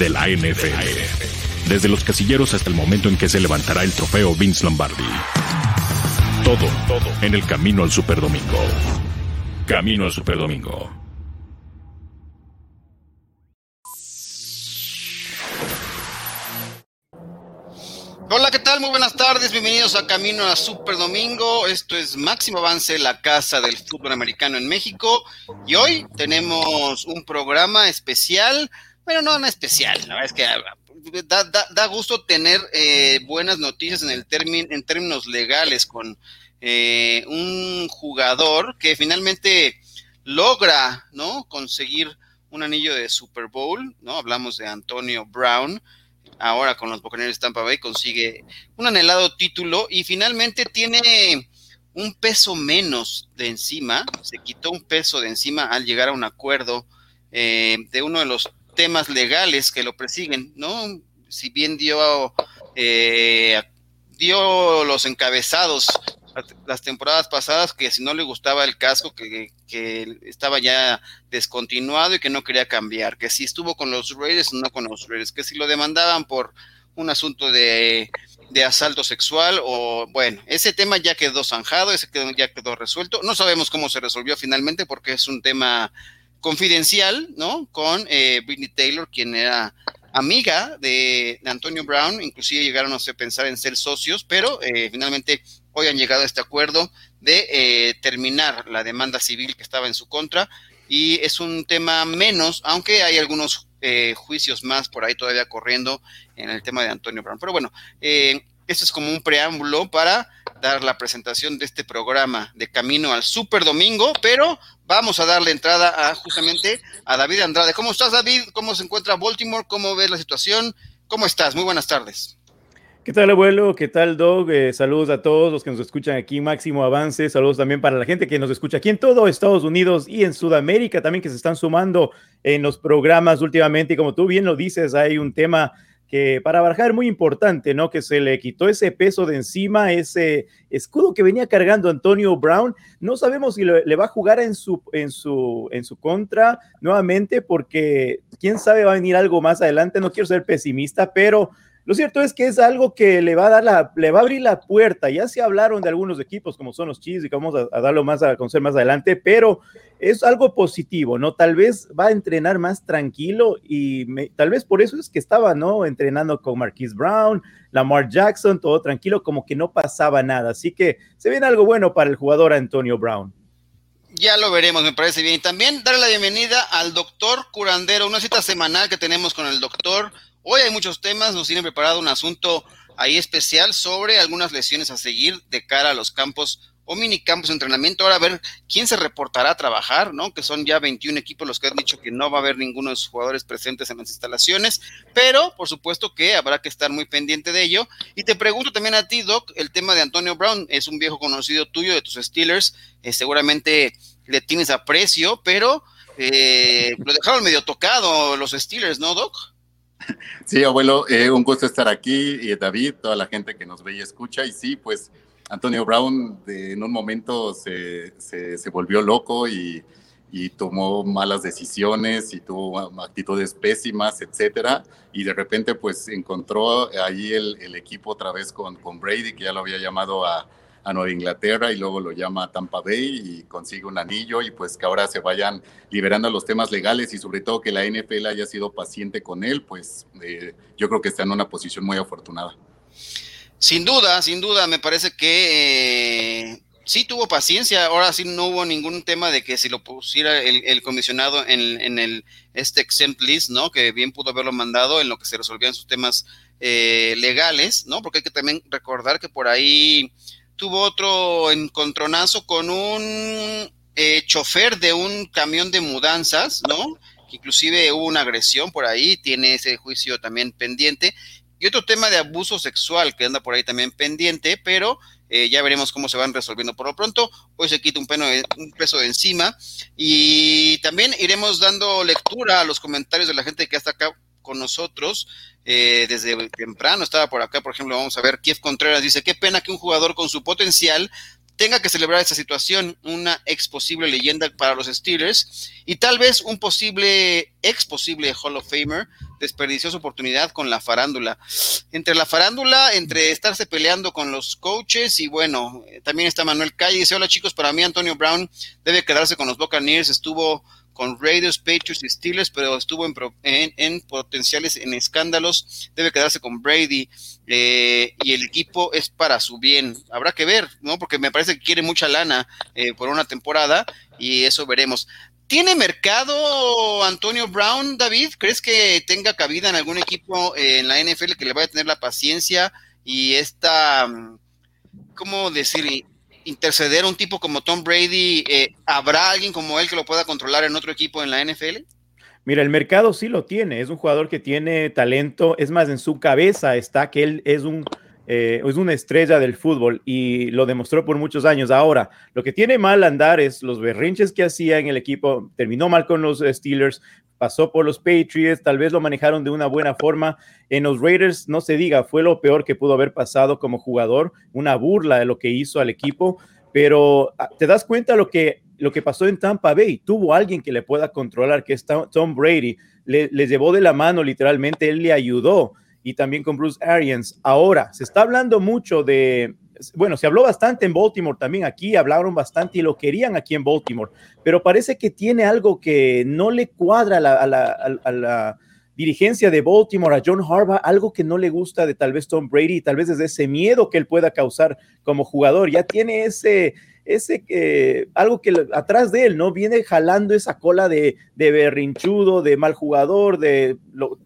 de la NFL. Desde los casilleros hasta el momento en que se levantará el trofeo Vince Lombardi. Todo, todo en el camino al Superdomingo. Camino al Superdomingo. Hola, ¿qué tal? Muy buenas tardes, bienvenidos a Camino a Super Domingo. Esto es Máximo Avance, la casa del fútbol americano en México. Y hoy tenemos un programa especial, bueno, no, no especial, la verdad es que ah, da, gusto tener eh, buenas noticias en, el en términos legales con eh, un jugador que finalmente logra, ¿no? Conseguir un anillo de Super Bowl, ¿no? Hablamos de Antonio Brown ahora con los Buccaneers de Tampa Bay consigue un anhelado título y finalmente tiene un peso menos de encima, se quitó un peso de encima al llegar a un acuerdo eh, de uno de los temas legales que lo persiguen, ¿no? Si bien dio, eh, dio los encabezados las temporadas pasadas que si no le gustaba el casco, que, estaba ya descontinuado y que no quería cambiar, que si estuvo con los Raiders no con los Raiders, que si lo demandaban por un asunto de, asalto sexual o bueno, ese tema ya quedó zanjado, ese ya quedó resuelto. No sabemos cómo se resolvió finalmente porque es un tema confidencial, ¿no? Con eh, Britney Taylor, quien era amiga de, Antonio Brown, inclusive llegaron a pensar en ser socios, pero eh, finalmente hoy han llegado a este acuerdo de eh, terminar la demanda civil que estaba en su contra y es un tema menos, aunque hay algunos eh, juicios más por ahí todavía corriendo en el tema de Antonio Brown. Pero bueno, eh, esto es como un preámbulo para dar la presentación de este programa de Camino al Super Domingo, pero vamos a darle entrada a justamente a David Andrade. ¿Cómo estás, David? ¿Cómo se encuentra Baltimore? ¿Cómo ves la situación? ¿Cómo estás? Muy buenas tardes. ¿Qué tal, abuelo? ¿Qué tal, Dog? Eh, saludos a todos los que nos escuchan aquí, Máximo Avance. Saludos también para la gente que nos escucha aquí en todo Estados Unidos y en Sudamérica también que se están sumando en los programas últimamente. Y como tú bien lo dices, hay un tema que para Barajar muy importante, ¿no? Que se le quitó ese peso de encima, ese escudo que venía cargando Antonio Brown. No sabemos si le, va a jugar en su, en, su, en su contra nuevamente, porque quién sabe va a venir algo más adelante. No quiero ser pesimista, pero lo cierto es que es algo que le va a dar la, le va a abrir la puerta. Ya se hablaron de algunos equipos como son los Chiefs y que vamos a, darlo más a conocer más adelante, pero es algo positivo, ¿no? Tal vez va a entrenar más tranquilo y tal vez por eso es que estaba, ¿no? Entrenando con Marquise Brown, Lamar Jackson, todo tranquilo, como que no pasaba nada. Así que se viene algo bueno para el jugador Antonio Brown. Ya lo veremos, me parece bien. Y también darle la bienvenida al doctor Curandero, una cita semanal que tenemos con el doctor Hoy hay muchos temas, nos tienen preparado un asunto ahí especial sobre algunas lesiones a seguir de cara a los campos o minicampos de entrenamiento. Ahora a ver quién se reportará a trabajar, ¿no? Que son ya 21 equipos los que han dicho que no va a haber ninguno de sus jugadores presentes en las instalaciones, pero por supuesto que habrá que estar muy pendiente de ello. Y te pregunto también a ti, Doc, el tema de Antonio Brown es un viejo conocido tuyo de tus Steelers, eh, seguramente le tienes aprecio, pero eh, lo dejaron medio tocado los Steelers, ¿no, Doc? Sí, abuelo, eh, un gusto estar aquí y David, toda la gente que nos ve y escucha. Y sí, pues Antonio Brown en un momento se, se, volvió loco y, y, tomó malas decisiones y tuvo actitudes pésimas, etcétera. Y de repente, pues encontró ahí el, el equipo otra vez con, con Brady, que ya lo había llamado a, a Nueva Inglaterra y luego lo llama a Tampa Bay y consigue un anillo y pues que ahora se vayan liberando los temas legales y sobre todo que la NFL haya sido paciente con él, pues eh, yo creo que está en una posición muy afortunada. Sin duda, sin duda, me parece que eh, sí tuvo paciencia, ahora sí no hubo ningún tema de que si lo pusiera el, comisionado en, el este exempt list, ¿no? Que bien pudo haberlo mandado en lo que se resolvían sus temas eh, legales, ¿no? Porque hay que también recordar que por ahí tuvo otro encontronazo con un eh, chofer de un camión de mudanzas, ¿no? Inclusive hubo una agresión por ahí, tiene ese juicio también pendiente. Y otro tema de abuso sexual que anda por ahí también pendiente, pero eh, ya veremos cómo se van resolviendo por lo pronto. Hoy se quita un, peso de encima y también iremos dando lectura a los comentarios de la gente que está acá con nosotros eh, desde temprano. Estaba por acá, por ejemplo, vamos a ver, Kiev Contreras dice, qué pena que un jugador con su potencial tenga que celebrar esta situación, una ex posible leyenda para los Steelers y tal vez un posible, ex posible Hall of Famer desperdició su oportunidad con la farándula. Entre la farándula, entre estarse peleando con los coaches y bueno, también está Manuel Calle. Dice, hola chicos, para mí Antonio Brown debe quedarse con los Buccaneers, estuvo con Raiders, Patriots y Steelers, pero estuvo en, potenciales, en escándalos, debe quedarse con Brady eh, y el equipo es para su bien. Habrá que ver, ¿no? Porque me parece que quiere mucha lana eh, por una temporada y eso veremos. ¿Tiene mercado Antonio Brown, David? ¿Crees que tenga cabida en algún equipo en la NFL que le vaya a tener la paciencia y esta, mm, ¿cómo decir? Interceder un tipo como Tom Brady, eh, ¿habrá alguien como él que lo pueda controlar en otro equipo en la NFL? Mira, el mercado sí lo tiene, es un jugador que tiene talento, es más, en su cabeza está que él es un eh, es una estrella del fútbol y lo demostró por muchos años. Ahora, lo que tiene mal andar es los berrinches que hacía en el equipo, terminó mal con los Steelers, pasó por los Patriots, tal vez lo manejaron de una buena forma. En los Raiders, no se diga, fue lo peor que pudo haber pasado como jugador, una burla de lo que hizo al equipo, pero ah, te das cuenta lo que, lo que pasó en Tampa Bay. Tuvo alguien que le pueda controlar, que es Tom Brady, le, le llevó de la mano literalmente, él le ayudó y también con Bruce Arians. Ahora, se está hablando mucho de, bueno, se habló bastante en Baltimore también, aquí hablaron bastante y lo querían aquí en Baltimore, pero parece que tiene algo que no le cuadra a la, dirigencia de Baltimore, a John Harbaugh, algo que no le gusta de tal vez Tom Brady, tal vez desde ese miedo que él pueda causar como jugador, ya tiene ese, ese eh, algo que atrás de él, ¿no? Viene jalando esa cola de, de berrinchudo, de mal jugador, de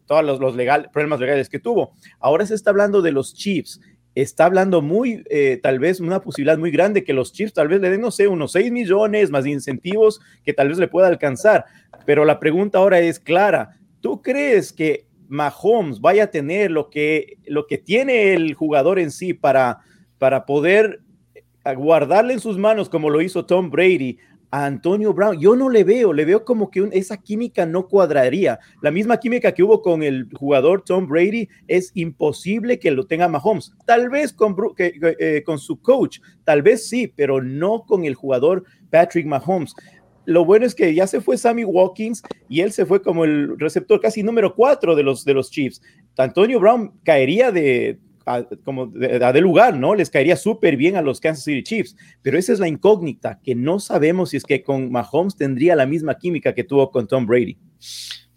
todos los, los problemas legales que tuvo. Ahora se está hablando de los Chiefs está hablando muy, eh, tal vez una posibilidad muy grande que los Chiefs tal vez le den, no sé, unos 6 millones más de incentivos que tal vez le pueda alcanzar. Pero la pregunta ahora es clara, ¿tú crees que Mahomes vaya a tener lo que, lo que tiene el jugador en sí para, para poder guardarle en sus manos como lo hizo Tom Brady Antonio Brown. Yo no le veo, le veo como que esa química no cuadraría. La misma química que hubo con el jugador Tom Brady es imposible que lo tenga Mahomes. Tal vez con, eh, con su coach, tal vez sí, pero no con el jugador Patrick Mahomes. Lo bueno es que ya se fue Sammy Watkins y él se fue como el receptor casi número cuatro de los, de los Chiefs. Antonio Brown caería de, como de, lugar, ¿no? Les caería súper bien a los Kansas City Chiefs, pero esa es la incógnita, que no sabemos si es que con Mahomes tendría la misma química que tuvo con Tom Brady.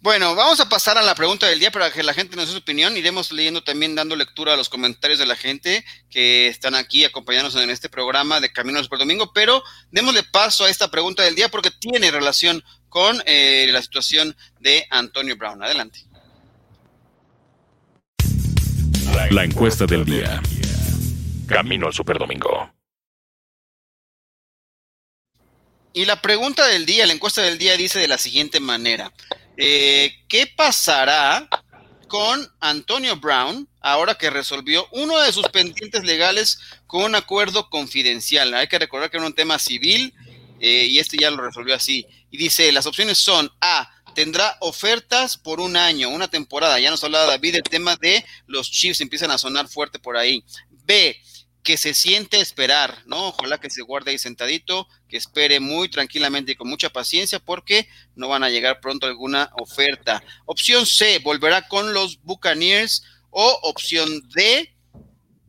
Bueno, vamos a pasar a la pregunta del día para que la gente nos dé su opinión. Iremos leyendo también, dando lectura a los comentarios de la gente que están aquí acompañándonos en este programa de Caminos por Domingo, pero démosle paso a esta pregunta del día porque tiene relación con eh, la situación de Antonio Brown. Adelante. La encuesta del día. Camino al Superdomingo. Y la pregunta del día, la encuesta del día dice de la siguiente manera. Eh, ¿Qué pasará con Antonio Brown ahora que resolvió uno de sus pendientes legales con un acuerdo confidencial? Hay que recordar que era un tema civil eh, y este ya lo resolvió así. Y dice, las opciones son A, tendrá ofertas por un año, una temporada. Ya nos hablaba David el tema de los Chiefs, empiezan a sonar fuerte por ahí. B, que se siente esperar, ¿no? Ojalá que se guarde ahí sentadito, que espere muy tranquilamente y con mucha paciencia porque no van a llegar pronto alguna oferta. Opción C, volverá con los Buccaneers o opción D,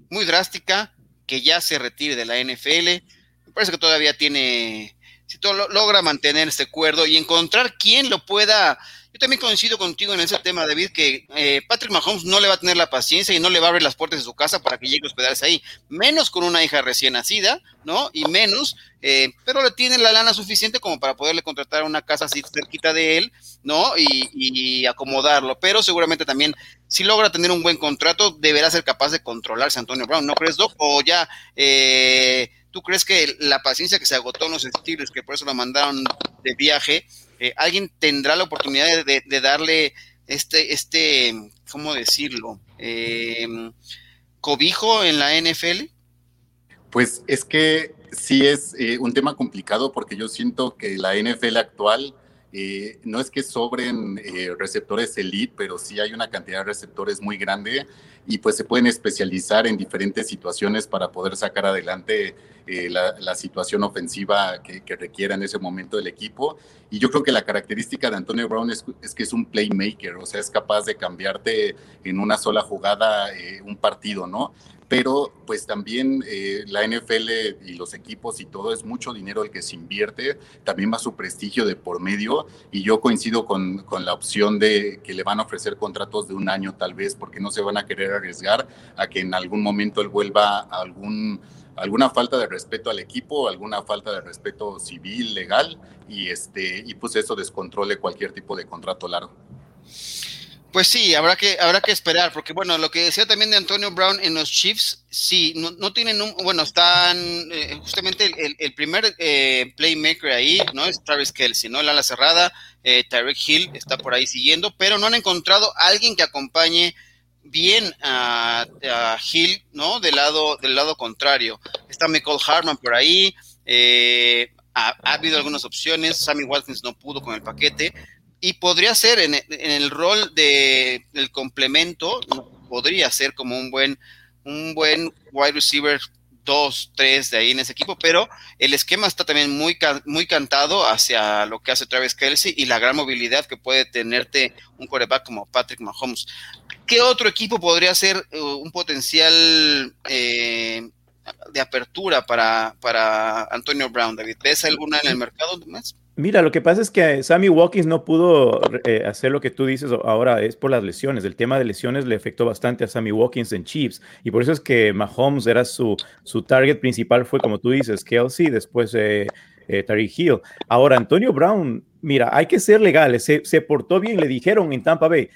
muy drástica, que ya se retire de la NFL. Me parece que todavía tiene si todo logra mantener este acuerdo y encontrar quién lo pueda. Yo también coincido contigo en ese tema, David, que eh, Patrick Mahomes no le va a tener la paciencia y no le va a abrir las puertas de su casa para que llegue a hospedarse ahí, menos con una hija recién nacida, ¿no? Y menos, eh, pero le tiene la lana suficiente como para poderle contratar una casa así cerquita de él, ¿no? Y, y acomodarlo, pero seguramente también si logra tener un buen contrato, deberá ser capaz de controlarse Antonio Brown, ¿no crees, Doc? O ya eh, ¿Tú crees que la paciencia que se agotó en los estilos, que por eso lo mandaron de viaje, eh, alguien tendrá la oportunidad de, darle este, este, ¿cómo decirlo? Em, cobijo en la NFL? Pues es que sí es eh, un tema complicado porque yo siento que la NFL actual eh, no es que sobren eh, receptores elite, pero sí hay una cantidad de receptores muy grande y pues se pueden especializar en diferentes situaciones para poder sacar adelante eh, la, situación ofensiva que, requiera en ese momento del equipo. Y yo creo que la característica de Antonio Brown es, que es un playmaker, o sea, es capaz de cambiarte en una sola jugada un partido, ¿no? pero pues también eh, la NFL y los equipos y todo es mucho dinero el que se invierte, también va su prestigio de por medio y yo coincido con, con, la opción de que le van a ofrecer contratos de un año tal vez porque no se van a querer arriesgar a que en algún momento él vuelva a algún alguna falta de respeto al equipo, alguna falta de respeto civil, legal, y, este, y pues eso descontrole cualquier tipo de contrato largo. Pues sí, habrá que, habrá que esperar, porque bueno, lo que decía también de Antonio Brown en los Chiefs, sí, no, no tienen un, bueno, están eh, justamente el, primer eh, playmaker ahí, ¿no? Es Travis Kelsey, ¿no? El ala cerrada, eh, Tyreek Hill está por ahí siguiendo, pero no han encontrado a alguien que acompañe bien a, Hill, ¿no? Del lado, del lado contrario. Está Michael Harman por ahí, ha, ha, habido algunas opciones, Sammy Watkins no pudo con el paquete, y podría ser en, el rol de, del complemento, podría ser como un buen, un buen wide receiver 2, 3 de ahí en ese equipo, pero el esquema está también muy, muy cantado hacia lo que hace Travis Kelsey y la gran movilidad que puede tenerte un quarterback como Patrick Mahomes. ¿Qué otro equipo podría ser uh, un potencial eh, de apertura para, para Antonio Brown, David? ¿Ves alguna en el mercado más? Mira, lo que pasa es que Sammy Watkins no pudo eh, hacer lo que tú dices ahora, es por las lesiones. El tema de lesiones le afectó bastante a Sammy Watkins en Chiefs y por eso es que Mahomes era su, su target principal, fue como tú dices, Kelsey, después eh, eh, Tariq Hill. Ahora, Antonio Brown, mira, hay que ser legales, se, se portó bien, le dijeron en Tampa Bay,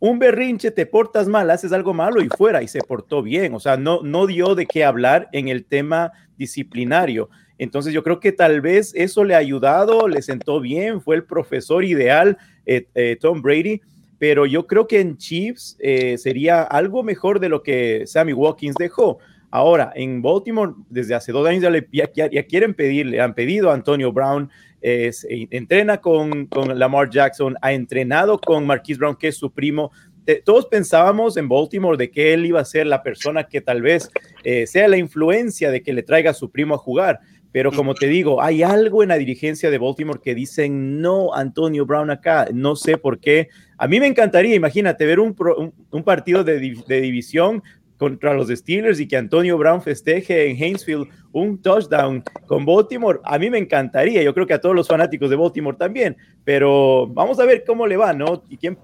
un berrinche, te portas mal, haces algo malo y fuera, y se portó bien, o sea, no, no dio de qué hablar en el tema disciplinario. Entonces yo creo que tal vez eso le ha ayudado, le sentó bien, fue el profesor ideal, eh, eh, Tom Brady, pero yo creo que en Chiefs eh, sería algo mejor de lo que Sammy Watkins dejó. Ahora, en Baltimore, desde hace dos años ya, ya, quieren pedirle, han pedido a Antonio Brown, entrena con, con, Lamar Jackson, ha entrenado con Marquise Brown, que es su primo. todos pensábamos en Baltimore de que él iba a ser la persona que tal vez sea la influencia de que le traiga a su primo a jugar pero como te digo, hay algo en la dirigencia de Baltimore que dicen, no, Antonio Brown acá, no sé por qué. A mí me encantaría, imagínate, ver un, un, partido de, de, división contra los Steelers y que Antonio Brown festeje en Hainesfield un touchdown con Baltimore. A mí me encantaría, yo creo que a todos los fanáticos de Baltimore también, pero vamos a ver cómo le va, ¿no? Y quién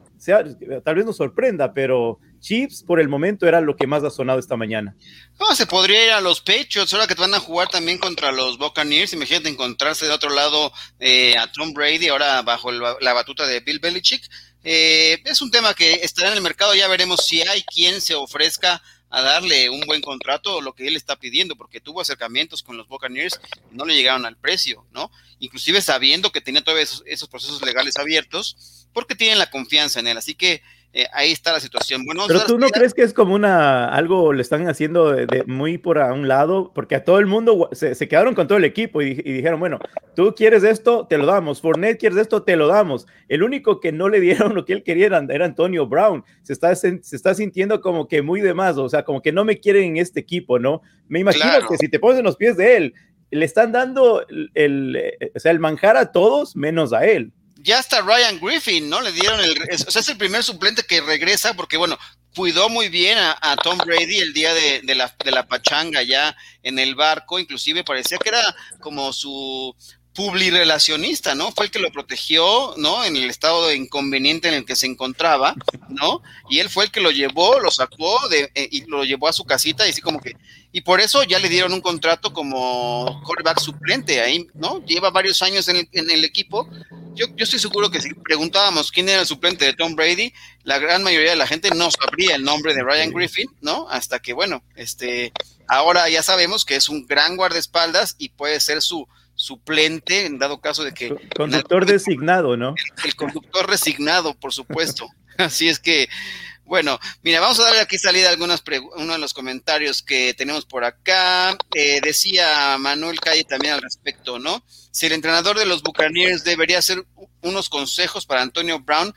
tal vez nos sorprenda, pero Chiefs por el momento era lo que más ha sonado esta mañana. No, se podría ir a los Patriots, ahora que van a jugar también contra los Buccaneers. Imagínate encontrarse de otro lado eh, a Tom Brady, ahora bajo la batuta de Bill Belichick. Eh, es un tema que estará en el mercado, ya veremos si hay quien se ofrezca a darle un buen contrato lo que él está pidiendo, porque tuvo acercamientos con los Buccaneers y no le llegaron al precio, ¿no? Inclusive sabiendo que tenía todavía esos procesos legales abiertos, porque tienen la confianza en él. Así que eh, ahí está la situación. Bueno, Pero tú no crees que es como una algo le están haciendo de, muy por a un lado, porque a todo el mundo se, quedaron con todo el equipo y, dijeron, bueno, tú quieres esto, te lo damos. Fournette quieres esto, te lo damos. El único que no le dieron lo que él quería era, Antonio Brown. Se está, se, está sintiendo como que muy de más, o sea, como que no me quieren en este equipo, ¿no? Me imagino que si te pones en los pies de él, le están dando el, eh, o sea, el manjar a todos menos a él ya hasta Ryan Griffin, ¿no? Le dieron el, o sea, es el primer suplente que regresa porque, bueno, cuidó muy bien a, Tom Brady el día de, la, de la pachanga ya en el barco, inclusive parecía que era como su publirelacionista, ¿no? Fue el que lo protegió, ¿no? En el estado de inconveniente en el que se encontraba, ¿no? Y él fue el que lo llevó, lo sacó eh, y lo llevó a su casita y así como que, y por eso ya le dieron un contrato como quarterback suplente ahí, ¿no? Lleva varios años en el, en el equipo. Yo, yo, estoy seguro que si preguntábamos quién era el suplente de Tom Brady, la gran mayoría de la gente no sabría el nombre de Ryan Griffin, ¿no? Hasta que, bueno, este, ahora ya sabemos que es un gran guardaespaldas y puede ser su suplente en dado caso de que... Conductor designado, ¿no? El, conductor resignado, por supuesto. Así es que, Bueno, mira, vamos a darle aquí salida a algunas uno de los comentarios que tenemos por acá. Eh, decía Manuel Calle también al respecto, ¿no? Si el entrenador de los Buccaneers debería hacer unos consejos para Antonio Brown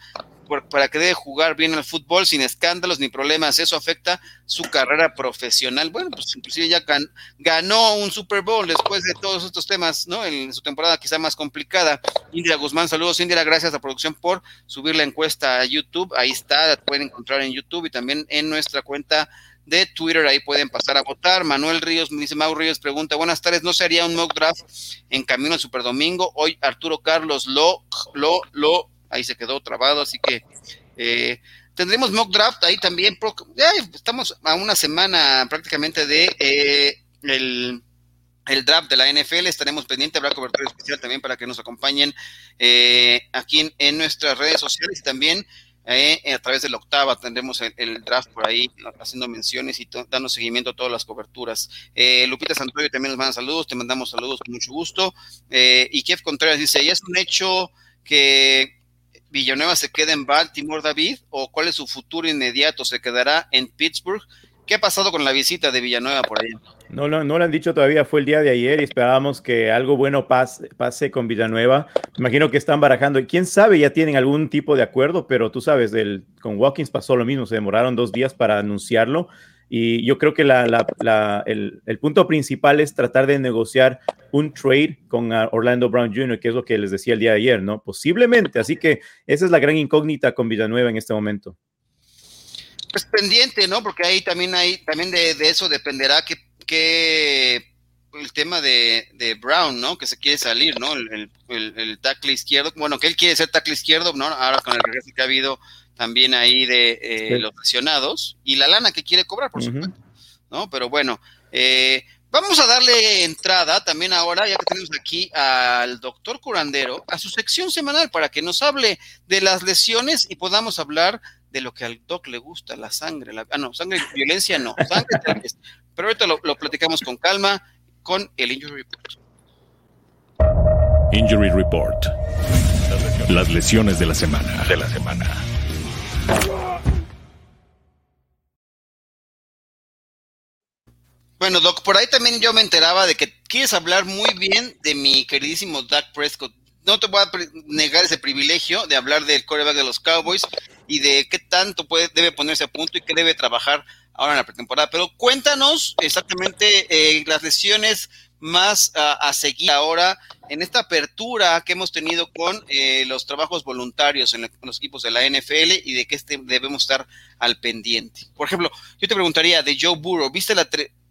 para que debe jugar bien al fútbol sin escándalos ni problemas. Eso afecta su carrera profesional. Bueno, pues inclusive ya ganó un Super Bowl después de todos estos temas, ¿no? En su temporada quizá más complicada. Indira Guzmán, saludos Indira, gracias a producción por subir la encuesta a YouTube. Ahí está, la pueden encontrar en YouTube y también en nuestra cuenta de Twitter, ahí pueden pasar a votar. Manuel Ríos, dice Mau Ríos, pregunta, buenas tardes, ¿no sería un mock draft en camino al Super Domingo? Hoy Arturo Carlos lo, lo, lo ahí se quedó trabado, así que eh, tendremos mock draft ahí también. Estamos a una semana prácticamente de eh, el, draft de la NFL. Estaremos pendientes, habrá cobertura especial también para que nos acompañen eh, aquí en, nuestras redes sociales y también a través de la octava tendremos el, draft por ahí haciendo menciones y dando seguimiento a todas las coberturas. Lupita Santoyo también nos manda saludos, te mandamos saludos con mucho gusto. y Kev Contreras dice, ya es un hecho que Villanueva se queda en Baltimore, David, o cuál es su futuro inmediato? ¿Se quedará en Pittsburgh? ¿Qué ha pasado con la visita de Villanueva por ahí? No, lo han dicho todavía, fue el día de ayer y esperábamos que algo bueno pase, con Villanueva. Imagino que están barajando, quién sabe, ya tienen algún tipo de acuerdo, pero tú sabes, del, con Watkins pasó lo mismo, se demoraron dos días para anunciarlo y yo creo que el, punto principal es tratar de negociar un trade con Orlando Brown Jr., que es lo que les decía el día de ayer, ¿no? Posiblemente. Así que esa es la gran incógnita con Villanueva en este momento. Pues pendiente, ¿no? Porque ahí también hay, también de, eso dependerá que, el tema de, Brown, ¿no? Que se quiere salir, ¿no? El, el, tackle izquierdo, bueno, que él quiere ser tackle izquierdo, ¿no? Ahora con el regreso que ha habido también ahí de eh, los lesionados y la lana que quiere cobrar, por supuesto, ¿no? Pero bueno, eh, vamos a darle entrada también ahora, ya que tenemos aquí al doctor curandero, a su sección semanal para que nos hable de las lesiones y podamos hablar de lo que al doc le gusta, la sangre, la, ah, no, sangre, violencia no, sangre, pero ahorita lo, lo platicamos con calma con el Injury Report. Injury Report. Las lesiones de la semana. De la semana. Bueno, Doc, por ahí también yo me enteraba de que quieres hablar muy bien de mi queridísimo Dak Prescott. No te voy a negar ese privilegio de hablar del coreback de los Cowboys y de qué tanto puede, debe ponerse a punto y qué debe trabajar ahora en la pretemporada. Pero cuéntanos exactamente eh, las lesiones más a seguir ahora en esta apertura que hemos tenido con eh, los trabajos voluntarios en, los equipos de la NFL y de que este debemos estar al pendiente. Por ejemplo, yo te preguntaría de Joe Burrow, ¿viste la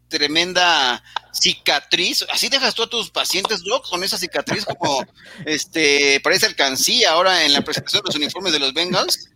tremenda cicatriz? ¿Así dejas tú a tus pacientes, Doc, con esa cicatriz como este parece alcancía ahora en la presentación de los uniformes de los Bengals?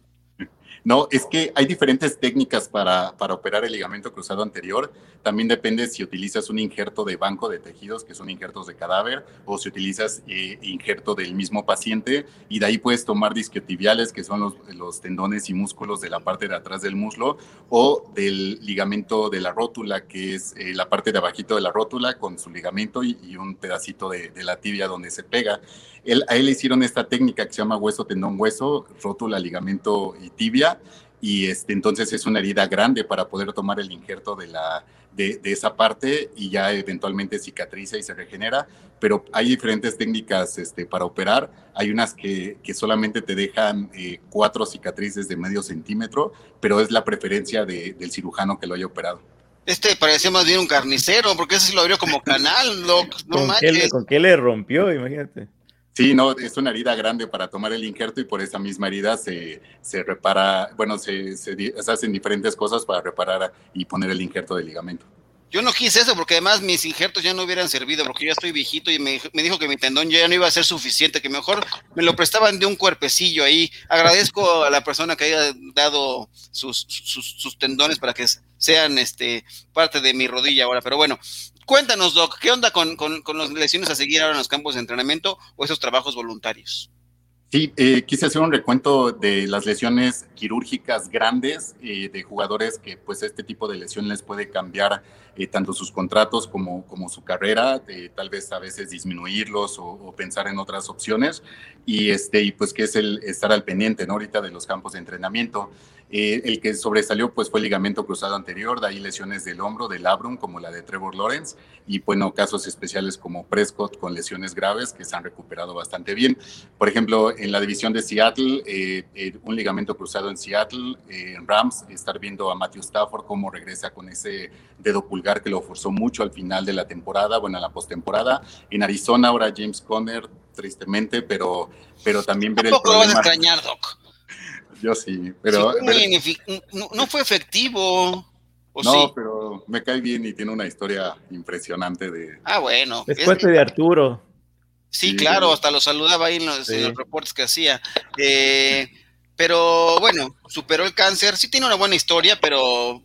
No, es que hay diferentes técnicas para, para, operar el ligamento cruzado anterior. También depende si utilizas un injerto de banco de tejidos, que son injertos de cadáver, o si utilizas eh, injerto del mismo paciente. Y de ahí puedes tomar disquiotibiales, que son los, los, tendones y músculos de la parte de atrás del muslo, o del ligamento de la rótula, que es eh, la parte de abajito de la rótula con su ligamento y, y un pedacito de, de, la tibia donde se pega. Él, a él le hicieron esta técnica que se llama hueso, tendón, hueso, rótula, ligamento y tibia y este, entonces es una herida grande para poder tomar el injerto de, la, de, esa parte y ya eventualmente cicatriza y se regenera, pero hay diferentes técnicas este, para operar. Hay unas que, que solamente te dejan eh, cuatro cicatrices de medio centímetro, pero es la preferencia del cirujano que lo haya operado. Este parecía más bien un carnicero, porque ese lo abrió como canal, no ¿Con, qué ¿Con qué le rompió? Imagínate. Sí, no, es una herida grande para tomar el injerto y por esa misma herida se, se repara, bueno, se, se, hacen diferentes cosas para reparar y poner el injerto de ligamento. Yo no quise eso porque además mis injertos ya no hubieran servido porque ya estoy viejito y me, me, dijo que mi tendón ya no iba a ser suficiente, que mejor me lo prestaban de un cuerpecillo ahí. Agradezco a la persona que haya dado sus, sus, sus tendones para que sean este, parte de mi rodilla ahora. Pero bueno, Cuéntanos, Doc, ¿qué onda con, las lesiones a seguir ahora en los campos de entrenamiento o esos trabajos voluntarios? Sí, eh, quise hacer un recuento de las lesiones quirúrgicas grandes eh, de jugadores que pues este tipo de lesión les puede cambiar eh, tanto sus contratos como, como su carrera, tal vez a veces disminuirlos o, pensar en otras opciones y, este, y pues que es el estar al pendiente ¿no? ahorita de los campos de entrenamiento. Eh, el que sobresalió pues fue el ligamento cruzado anterior, de ahí lesiones del hombro, del labrum, como la de Trevor Lawrence, y bueno, casos especiales como Prescott con lesiones graves que se han recuperado bastante bien. Por ejemplo, en la división de Seattle, eh, eh, un ligamento cruzado en Seattle, en Rams, estar viendo a Matthew Stafford cómo regresa con ese dedo pulgar que lo forzó mucho al final de la temporada, bueno, en la postemporada. En Arizona, ahora James Conner, tristemente, pero, pero también ver el problema. lo vas a extrañar, Doc? Yo sí, pero... no, fue efectivo. no, pero me cae bien y tiene una historia impresionante de... Ah, bueno. Después de Arturo. Sí, claro, hasta lo saludaba ahí en los, reportes que hacía. Eh, pero bueno, superó el cáncer, sí tiene una buena historia, pero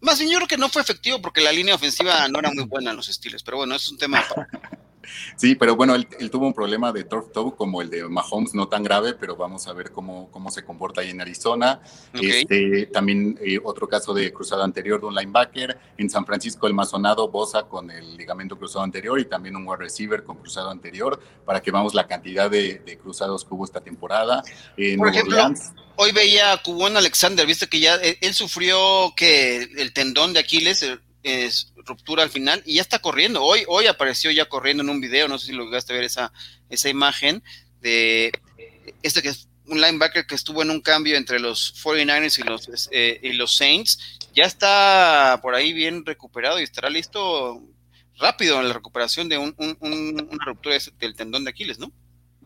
más bien yo creo que no fue efectivo porque la línea ofensiva no era muy buena en los estilos, pero bueno, es un tema Sí, pero bueno, él, tuvo un problema de turf toe como el de Mahomes, no tan grave, pero vamos a ver cómo, cómo se comporta ahí en Arizona. Este, también eh, otro caso de cruzado anterior de un linebacker. En San Francisco, el masonado Bosa con el ligamento cruzado anterior y también un wide receiver con cruzado anterior, para que veamos la cantidad de, cruzados que hubo esta temporada. Por ejemplo, hoy veía a Cubón Alexander, viste que ya él, él sufrió que el tendón de Aquiles, es ruptura al final y ya está corriendo. Hoy, hoy apareció ya corriendo en un video, no sé si lo llegaste a ver esa, esa imagen de este que es un linebacker que estuvo en un cambio entre los 49ers y los, eh, y los Saints. Ya está por ahí bien recuperado y estará listo rápido en la recuperación de una ruptura del tendón de Aquiles, ¿no?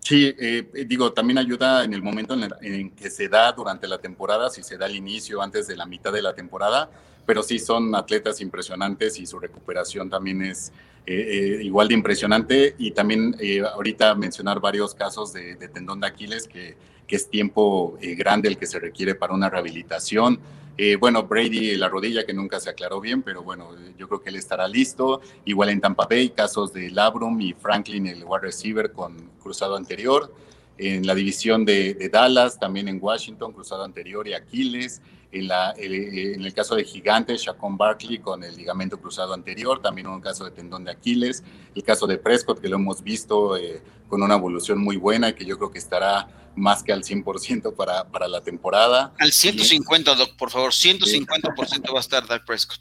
Sí, eh, digo, también ayuda en el momento en, en, que se da durante la temporada, si se da al inicio, antes de la mitad de la temporada, pero sí son atletas impresionantes y su recuperación también es eh, eh, igual de impresionante. Y también eh, ahorita mencionar varios casos de, tendón de Aquiles, que, que es tiempo grande el que se requiere para una rehabilitación. bueno, Brady la rodilla que nunca se aclaró bien, pero bueno, yo creo que él estará listo. Igual en Tampa Bay, casos de Labrum y Franklin, el wide receiver con cruzado anterior. En la división de, de Dallas, también en Washington, cruzado anterior y Aquiles en, la, en el caso de Gigante, Chacon Barkley con el ligamento cruzado anterior, también un caso de tendón de Aquiles, el caso de Prescott que lo hemos visto eh, con una evolución muy buena y que yo creo que estará más que al 100% para, para la temporada. Al 150, Doc, por favor, 150% va a estar Dak Prescott.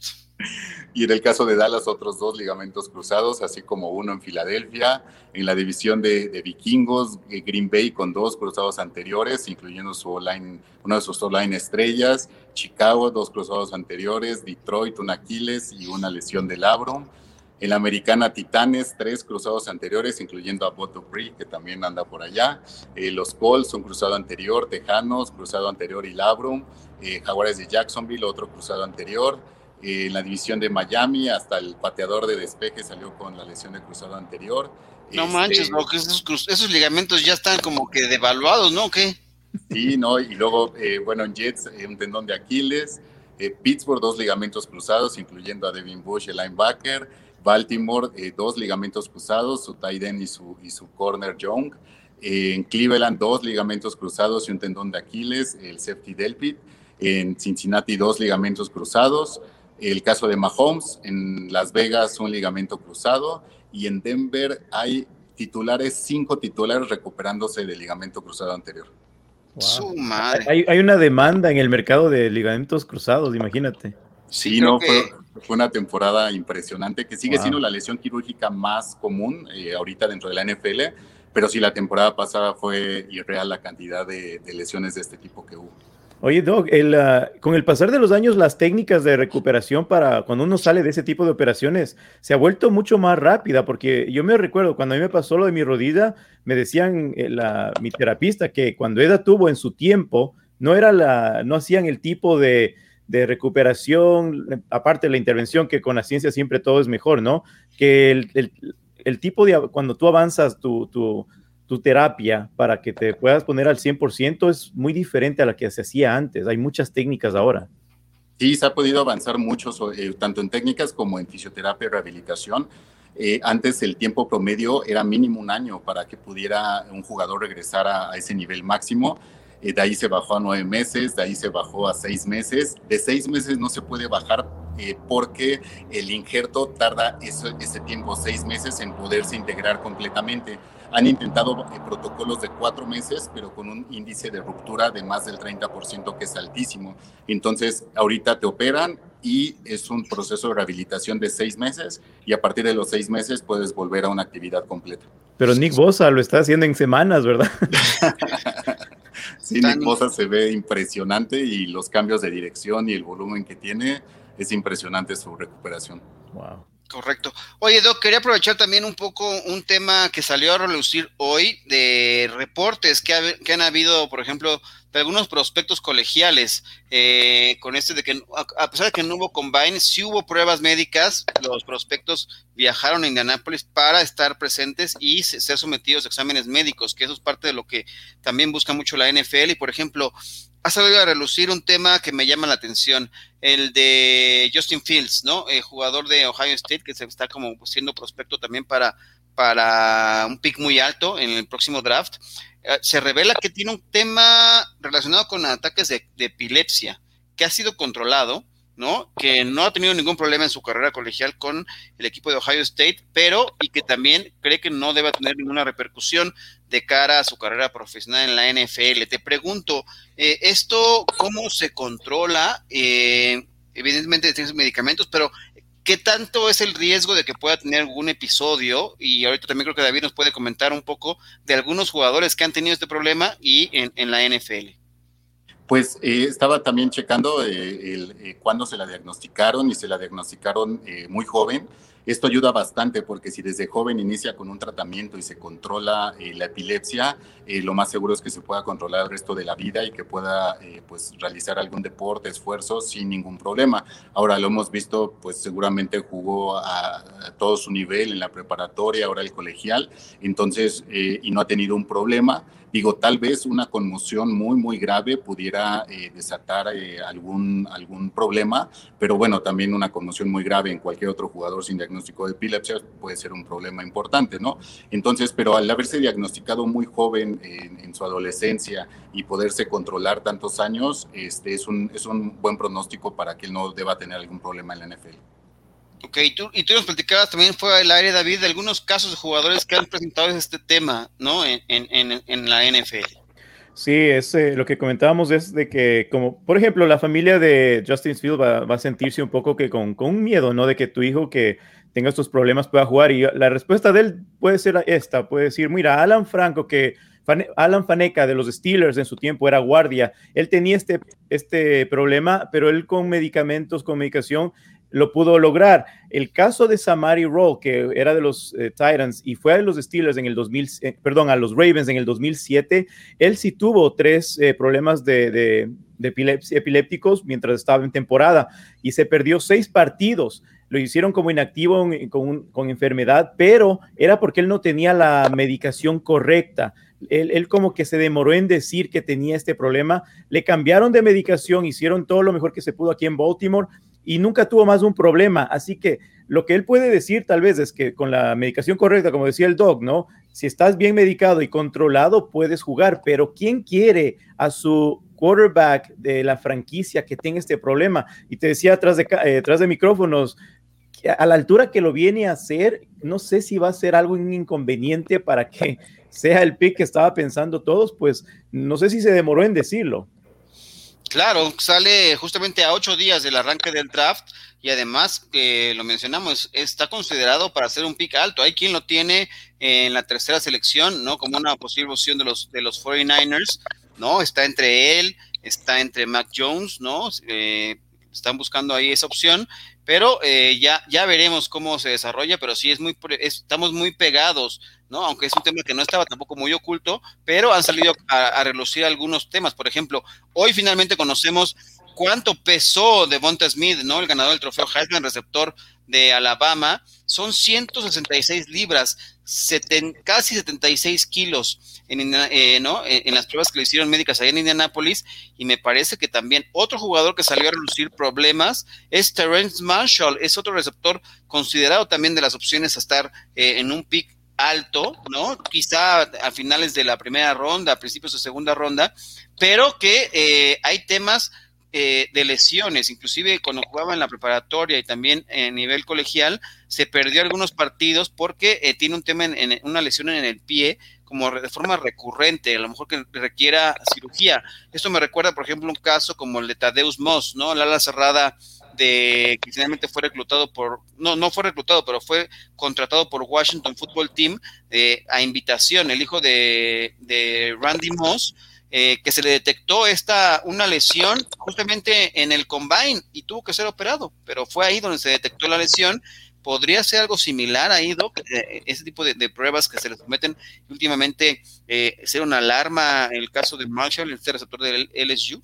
Y en el caso de Dallas, otros dos ligamentos cruzados, así como uno en Filadelfia, en la división de, vikingos, eh, Green Bay con dos cruzados anteriores, incluyendo su line, uno de sus line estrellas, Chicago, dos cruzados anteriores, Detroit, un Aquiles y una lesión del labrum. En la americana Titanes, tres cruzados anteriores, incluyendo a Boto que también anda por allá. Eh, los Colts, un cruzado anterior. Tejanos, cruzado anterior y Labrum. Eh, Jaguares de Jacksonville, otro cruzado anterior en la división de Miami, hasta el pateador de despeje salió con la lesión de cruzado anterior. No este, manches, esos, esos, ligamentos ya están como que devaluados, ¿no? ¿Qué? Sí, no, y luego, eh, bueno, en Jets, eh, un tendón de Aquiles, eh, Pittsburgh, dos ligamentos cruzados, incluyendo a Devin Bush, el linebacker, Baltimore, dos ligamentos cruzados, su tight end y su, corner Young, en Cleveland, dos ligamentos cruzados y un tendón de Aquiles, el safety Delpit, en Cincinnati, dos ligamentos cruzados, el caso de Mahomes, en Las Vegas un ligamento cruzado y en Denver hay titulares, cinco titulares recuperándose del ligamento cruzado anterior. Su madre. Hay, una demanda en el mercado de ligamentos cruzados, imagínate. Sí, no, fue, una temporada impresionante que sigue siendo la lesión quirúrgica más común eh, ahorita dentro de la NFL, pero sí la temporada pasada fue irreal la cantidad de lesiones de este tipo que hubo. Oye, Doc, ah, con el pasar de los años, las técnicas de recuperación para cuando uno sale de ese tipo de operaciones se ha vuelto mucho más rápida, porque yo me recuerdo cuando a mí me pasó lo de mi rodilla, me decían eh, mi terapista que cuando Eda tuvo en su tiempo, no, era la, no hacían el tipo de, de recuperación, aparte de la intervención, que con la ciencia siempre todo es mejor, ¿no? Que el, el, el tipo de, cuando tú avanzas tu, tu tu terapia para que te puedas poner al 100% es muy diferente a la que se hacía antes. Hay muchas técnicas ahora. Sí, se ha podido avanzar mucho, eh, tanto en técnicas como en fisioterapia y rehabilitación. Eh, antes el tiempo promedio era mínimo un año para que pudiera un jugador regresar a, ese nivel máximo. Eh, de ahí se bajó a nueve meses, de ahí se bajó a seis meses. De seis meses no se puede bajar porque el injerto tarda ese, ese tiempo, seis meses, en poderse integrar completamente han intentado eh, protocolos de cuatro meses, pero con un índice de ruptura de más del 30%, que es altísimo. Entonces, ahorita te operan y es un proceso de rehabilitación de seis meses y a partir de los seis meses puedes volver a una actividad completa. Pero Nick Bosa lo está haciendo en semanas, ¿verdad? sí, Nick Bosa se ve impresionante y los cambios de dirección y el volumen que tiene es impresionante su recuperación. Wow. Correcto. Oye, Doc, quería aprovechar también un poco un tema que salió a relucir hoy de reportes que, que han habido, por ejemplo, de algunos prospectos colegiales, eh, con este de que, a, pesar de que no hubo combine, sí hubo pruebas médicas, los prospectos viajaron a Indianápolis para estar presentes y ser sometidos a exámenes médicos, que eso es parte de lo que también busca mucho la NFL. Y, por ejemplo, ha salido a relucir un tema que me llama la atención, el de Justin Fields, ¿no? El jugador de Ohio State que se está como siendo prospecto también para, para un pick muy alto en el próximo draft. Eh, se revela que tiene un tema relacionado con ataques de, epilepsia que ha sido controlado, ¿no? Que no ha tenido ningún problema en su carrera colegial con el equipo de Ohio State, pero y que también cree que no debe tener ninguna repercusión de cara a su carrera profesional en la NFL. Te pregunto, eh, ¿esto cómo se controla? Eh, evidentemente tienes medicamentos, pero ¿Qué tanto es el riesgo de que pueda tener algún episodio? Y ahorita también creo que David nos puede comentar un poco de algunos jugadores que han tenido este problema y en, la NFL. Pues eh, estaba también checando eh, eh, cuándo se la diagnosticaron y se la diagnosticaron muy joven. Esto ayuda bastante porque si desde joven inicia con un tratamiento y se controla eh, la epilepsia, eh, lo más seguro es que se pueda controlar el resto de la vida y que pueda eh, pues realizar algún deporte, esfuerzo sin ningún problema. Ahora lo hemos visto, pues seguramente jugó a, a todo su nivel en la preparatoria, ahora el colegial, entonces y no ha tenido un problema. Digo, tal vez una conmoción muy, muy grave pudiera eh, desatar eh, algún, algún problema, pero bueno, también una conmoción muy grave en cualquier otro jugador sin diagnóstico de epilepsia puede ser un problema importante, ¿no? Entonces, pero al haberse diagnosticado muy joven en, su adolescencia y poderse controlar tantos años, este, es, un, es un buen pronóstico para que él no deba tener algún problema en la NFL. Ok, y tú, y tú nos platicabas también fue el aire, David, de algunos casos de jugadores que han presentado este tema, ¿no? En, en, en la NFL. Sí, es, eh, lo que comentábamos es de que, como por ejemplo, la familia de Justin Field va, va a sentirse un poco que con, con, un miedo, ¿no? De que tu hijo que tenga estos problemas pueda jugar. Y la respuesta de él puede ser esta: puede decir, mira, Alan Franco, que Alan Faneca de los Steelers en su tiempo era guardia, él tenía este, este problema, pero él con medicamentos, con medicación, lo pudo lograr. El caso de Samari Roll, que era de los eh, Titans y fue a los Steelers en el 2000, eh, perdón, a los Ravens en el 2007, él sí tuvo tres eh, problemas de, de, epilépticos mientras estaba en temporada y se perdió seis partidos. Lo hicieron como inactivo con, con enfermedad, pero era porque él no tenía la medicación correcta. Él, él, como que se demoró en decir que tenía este problema. Le cambiaron de medicación, hicieron todo lo mejor que se pudo aquí en Baltimore y nunca tuvo más un problema. Así que lo que él puede decir tal vez es que con la medicación correcta, como decía el doc, ¿no? Si estás bien medicado y controlado, puedes jugar, pero ¿quién quiere a su quarterback de la franquicia que tenga este problema? Y te decía atrás de, eh, de micrófonos, a la altura que lo viene a hacer, no sé si va a ser algo inconveniente para que sea el pick que estaba pensando todos, pues no sé si se demoró en decirlo. Claro, sale justamente a ocho días del arranque del draft y además, que lo mencionamos, está considerado para ser un pick alto. Hay quien lo tiene en la tercera selección, ¿no? Como una posible opción de los, de los 49ers, ¿no? Está entre él, está entre Mac Jones, ¿no? Eh, están buscando ahí esa opción, pero eh, ya, ya veremos cómo se desarrolla, pero sí es muy, estamos muy pegados, ¿no? Aunque es un tema que no estaba tampoco muy oculto, pero han salido a, relucir algunos temas. Por ejemplo, hoy finalmente conocemos cuánto pesó Devonta Smith, ¿no? El ganador del trofeo Heisman, receptor de Alabama, son 166 libras, casi 76 kilos en, eh, ¿no? en, las pruebas que le hicieron médicas allá en Indianápolis, y me parece que también otro jugador que salió a relucir problemas es Terrence Marshall, es otro receptor considerado también de las opciones a estar eh, en un pick alto, ¿no? Quizá a finales de la primera ronda, a principios de segunda ronda, pero que eh, hay temas eh, de lesiones, inclusive cuando jugaba en la preparatoria y también en nivel colegial, se perdió algunos partidos porque eh, tiene un tema en, una lesión en el pie como de forma recurrente, a lo mejor que requiera cirugía. Esto me recuerda, por ejemplo, un caso como el de Tadeus Moss, ¿no? La ala cerrada de que finalmente fue reclutado por, no, no fue reclutado, pero fue contratado por Washington Football Team eh, a invitación, el hijo de, de Randy Moss, eh, que se le detectó esta, una lesión justamente en el combine y tuvo que ser operado, pero fue ahí donde se detectó la lesión. ¿Podría ser algo similar ahí, Doc? Eh, ese tipo de, pruebas que se le someten últimamente, ser una alarma en el caso de Marshall, el receptor del LSU.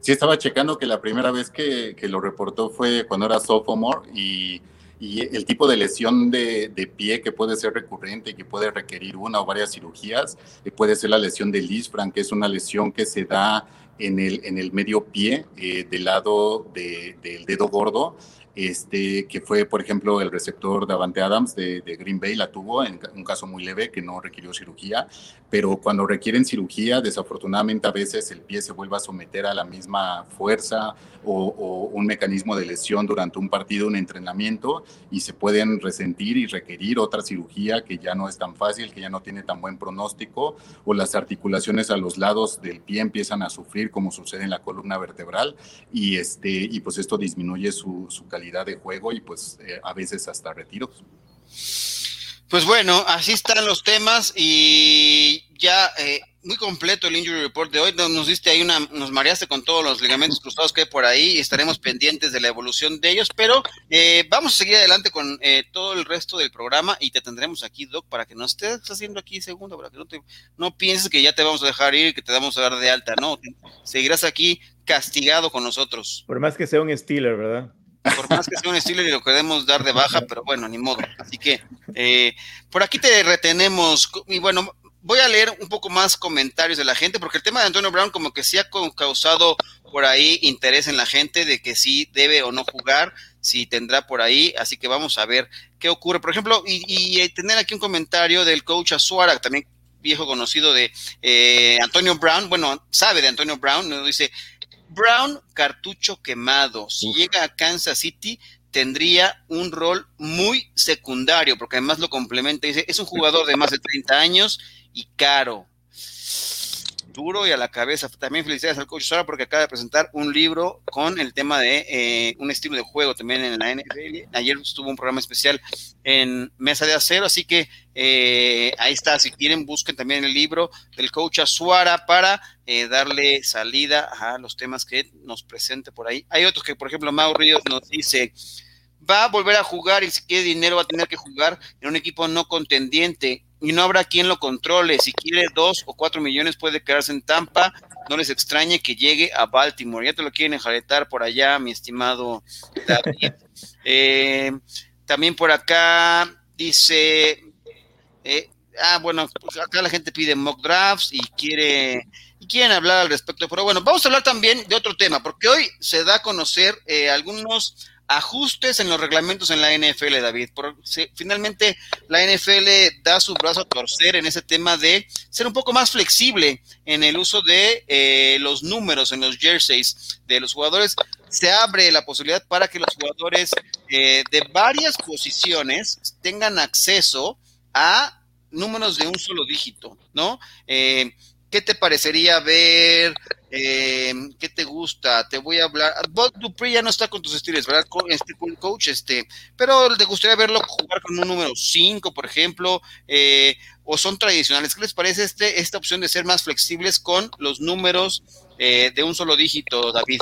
Sí, estaba checando que la primera vez que, lo reportó fue cuando era sophomore y, el tipo de lesión de, pie que puede ser recurrente y que puede requerir una o varias cirugías, eh, puede ser la lesión de Lisfranc, que es una lesión que se da en el, en el medio pie eh, del lado del dedo gordo este, que fue, por ejemplo, el receptor Davante Adams de, Green Bay, la tuvo en un caso muy leve que no requirió cirugía, pero cuando requieren cirugía, desafortunadamente a veces el pie se vuelve a someter a la misma fuerza o, un mecanismo de lesión durante un partido, un entrenamiento, y se pueden resentir y requerir otra cirugía que ya no es tan fácil, que ya no tiene tan buen pronóstico, o las articulaciones a los lados del pie empiezan a sufrir, como sucede en la columna vertebral, y, este, y pues esto disminuye su, calidad de juego y pues eh, a veces hasta retiros. Pues bueno, así están los temas y ya eh, muy completo el injury report de hoy. Nos diste ahí una, nos mareaste con todos los ligamentos cruzados que hay por ahí y estaremos pendientes de la evolución de ellos, pero eh, vamos a seguir adelante con todo el resto del programa y te tendremos aquí, Doc, para que no estés haciendo aquí segundo, para que no, te, no pienses que ya te vamos a dejar ir y que te vamos a dar de alta, no, seguirás aquí castigado con nosotros. Por más que sea un Steeler, ¿verdad? por más que sea un estilo y lo queremos dar de baja, pero bueno, ni modo. Así que eh, por aquí te retenemos. Y bueno, voy a leer un poco más comentarios de la gente, porque el tema de Antonio Brown como que sí ha causado por ahí interés en la gente de que sí debe o no jugar, si tendrá por ahí, así que vamos a ver qué ocurre. Por ejemplo, y, eh, tener aquí un comentario del coach Azuara, también viejo conocido de eh, Antonio Brown, bueno, sabe de Antonio Brown, nos dice, Brown, cartucho quemado. Si llega a Kansas City, tendría un rol muy secundario, porque además lo complementa. Dice, es un jugador de más de 30 años y caro duro y a la cabeza. También felicidades al coach Sara porque acaba de presentar un libro con el tema de eh, un estilo de juego también en la NFL. Ayer estuvo un programa especial en Mesa de Acero, así que eh, ahí está. Si quieren, busquen también el libro del coach Azuara para eh, darle salida a los temas que nos presente por ahí. Hay otros que, por ejemplo, Mau Ríos nos dice va a volver a jugar y si quiere dinero va a tener que jugar en un equipo no contendiente y no habrá quien lo controle. Si quiere dos o cuatro millones puede quedarse en Tampa. No les extrañe que llegue a Baltimore. Ya te lo quieren enjaretar por allá, mi estimado David. Eh, también por acá dice, eh, ah, bueno, pues acá la gente pide mock drafts y quiere y quieren hablar al respecto. Pero bueno, vamos a hablar también de otro tema, porque hoy se da a conocer eh, algunos ajustes en los reglamentos en la NFL, David. Por, finalmente, la NFL da su brazo a torcer en ese tema de ser un poco más flexible en el uso de eh, los números en los jerseys de los jugadores. Se abre la posibilidad para que los jugadores eh, de varias posiciones tengan acceso a números de un solo dígito, ¿no? Eh, ¿Qué te parecería ver eh, ¿Qué te gusta? Te voy a hablar. Bob Dupree ya no está con tus estilos, ¿verdad? Este coach, este, pero te gustaría verlo jugar con un número 5, por ejemplo, eh, o son tradicionales. ¿Qué les parece este, esta opción de ser más flexibles con los números eh, de un solo dígito, David?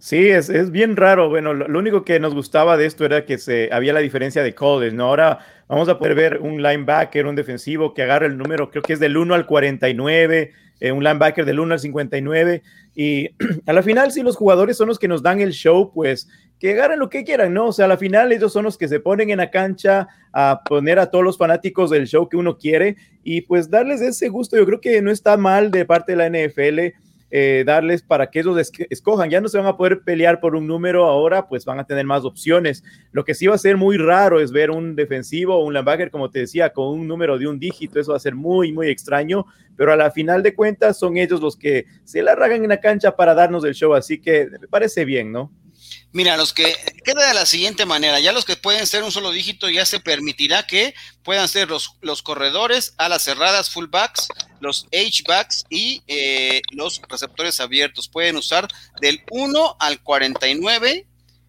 Sí, es, es bien raro. Bueno, lo, único que nos gustaba de esto era que se, había la diferencia de codes, ¿no? Ahora vamos a poder ver un linebacker, un defensivo que agarra el número, creo que es del 1 al 49 eh, un linebacker del 1 al 59. Y a la final, si los jugadores son los que nos dan el show, pues que agarren lo que quieran, ¿no? O sea, a la final ellos son los que se ponen en la cancha a poner a todos los fanáticos del show que uno quiere y pues darles ese gusto. Yo creo que no está mal de parte de la NFL eh, darles para que ellos escojan. Ya no se van a poder pelear por un número ahora, pues van a tener más opciones. Lo que sí va a ser muy raro es ver un defensivo o un linebacker, como te decía, con un número de un dígito. Eso va a ser muy, muy extraño. Pero a la final de cuentas son ellos los que se la ragan en la cancha para darnos el show. Así que me parece bien, ¿no? Mira, los que queda de la siguiente manera, ya los que pueden ser un solo dígito ya se permitirá que puedan ser los, los corredores, alas cerradas, fullbacks, los H-backs y eh, los receptores abiertos. Pueden usar del 1 al 49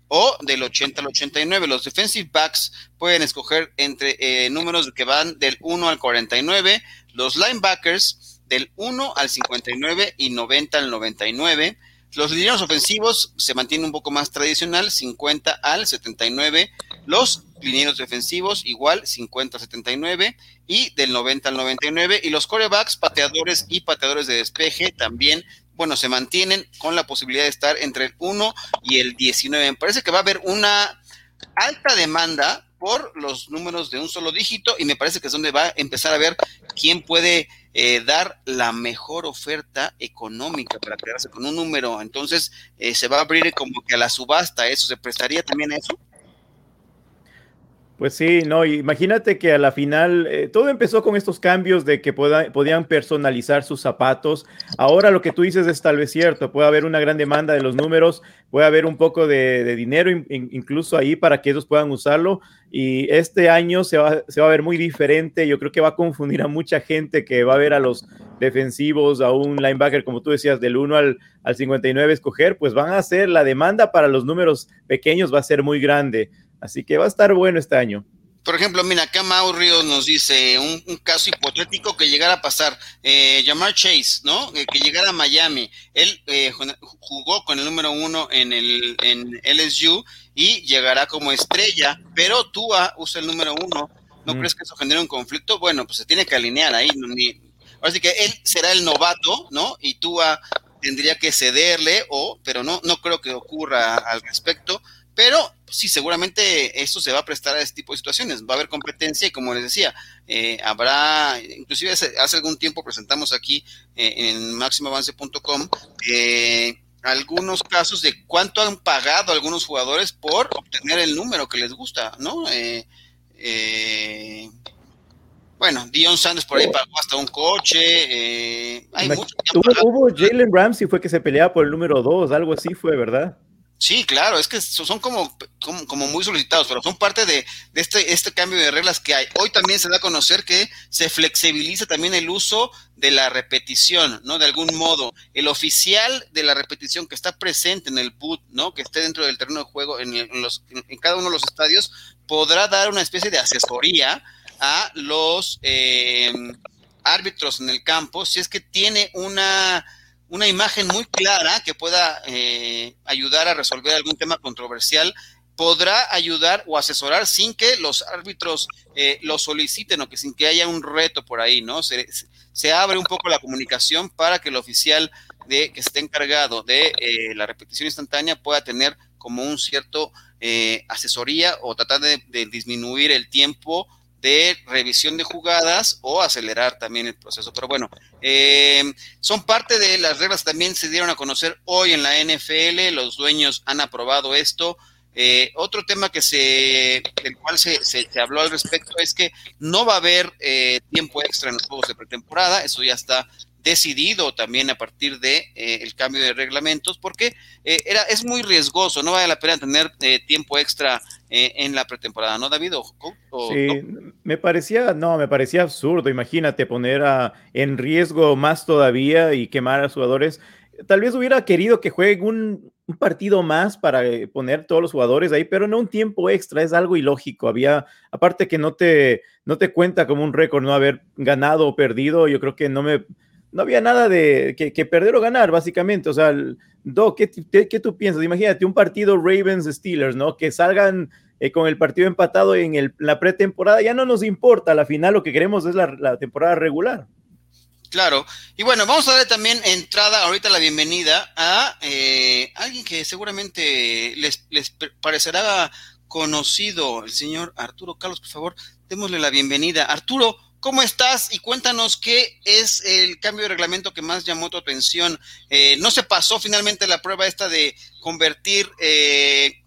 o del 80 al 89. Los defensive backs pueden escoger entre eh, números que van del 1 al 49. Los linebackers del 1 al 59 y 90 al 99 los lineros ofensivos se mantienen un poco más tradicional, 50 al 79. Los lineros defensivos igual, 50 al 79. Y del 90 al 99. Y los corebacks, pateadores y pateadores de despeje también, bueno, se mantienen con la posibilidad de estar entre el 1 y el 19. Me parece que va a haber una alta demanda por los números de un solo dígito y me parece que es donde va a empezar a ver quién puede eh, dar la mejor oferta económica para quedarse con un número. Entonces eh, se va a abrir como que a la subasta eso. ¿Se prestaría también a eso? Pues sí, no, imagínate que a la final eh, todo empezó con estos cambios de que podían personalizar sus zapatos. Ahora lo que tú dices es tal vez cierto, puede haber una gran demanda de los números, puede haber un poco de, dinero incluso ahí para que ellos puedan usarlo. Y este año se va, a ver muy diferente. Yo creo que va a confundir a mucha gente que va a ver a los defensivos, a un linebacker, como tú decías, del 1 al, al 59 escoger, pues van a ser la demanda para los números pequeños va a ser muy grande. Así que va a estar bueno este año. Por ejemplo, mira, acá Mau Ríos nos dice un, caso hipotético que llegara a pasar. Eh, Jamar Chase, ¿no? Eh, que llegara a Miami. Él eh, jugó con el número uno en el en LSU y llegará como estrella, pero Tua usa el número uno. ¿No mm. crees que eso genera un conflicto? Bueno, pues se tiene que alinear ahí. así que él será el novato, ¿no? Y Tua tendría que cederle, o, pero no, no creo que ocurra al respecto. Pero sí, seguramente esto se va a prestar a este tipo de situaciones. Va a haber competencia y como les decía, eh, habrá, inclusive hace, algún tiempo presentamos aquí eh, en máximoavance.com eh, algunos casos de cuánto han pagado algunos jugadores por obtener el número que les gusta, ¿no? bueno, Dion Sanders por ahí pagó hasta un coche. hay mucho Hubo Jalen Ramsey fue que se peleaba por el número 2, algo así fue, ¿verdad? Sí, claro, es que son como, muy solicitados, pero son parte de, este, este cambio de reglas que hay. Hoy también se da a conocer que se flexibiliza también el uso de la repetición, ¿no? De algún modo. El oficial de la repetición que está presente en el boot, ¿no? Que esté dentro del terreno de juego en, los, en cada uno de los estadios, podrá dar una especie de asesoría a los eh, árbitros en el campo si es que tiene una una imagen muy clara que pueda eh, ayudar a resolver algún tema controversial, podrá ayudar o asesorar sin que los árbitros eh, lo soliciten o que sin que haya un reto por ahí, ¿no? Se, se abre un poco la comunicación para que el oficial de, que esté encargado de eh, la repetición instantánea pueda tener como un cierto asesoría o tratar de disminuir el tiempo de revisión de jugadas o acelerar también el proceso. Pero bueno, eh, son parte de las reglas también se dieron a conocer hoy en la NFL, los dueños han aprobado esto. Eh, otro tema que se, del cual se, se, habló al respecto es que no va a haber eh, tiempo extra en los juegos de pretemporada, eso ya está decidido también a partir de eh, el cambio de reglamentos, porque eh, era, es muy riesgoso, no vale la pena tener eh, tiempo extra en la pretemporada, ¿no, David? sí, me parecía, no, me parecía absurdo, imagínate poner a, en riesgo más todavía y quemar a los jugadores. Tal vez hubiera querido que jueguen un, un partido más para poner todos los jugadores ahí, pero no un tiempo extra, es algo ilógico. Había, aparte que no te, no te cuenta como un récord no haber ganado o perdido, yo creo que no me, no había nada de que, perder o ganar, básicamente. O sea, ¿qué, ¿qué, tú piensas? Imagínate un partido Ravens-Steelers, ¿no? Que salgan eh, con el partido empatado en el, la pretemporada, ya no nos importa, la final lo que queremos es la, temporada regular. Claro, y bueno, vamos a darle también entrada, ahorita la bienvenida a eh, alguien que seguramente les, les parecerá conocido, el señor Arturo Carlos, por favor, démosle la bienvenida. Arturo, ¿cómo estás? Y cuéntanos qué es el cambio de reglamento que más llamó tu atención. Eh, no se pasó finalmente la prueba esta de convertir eh,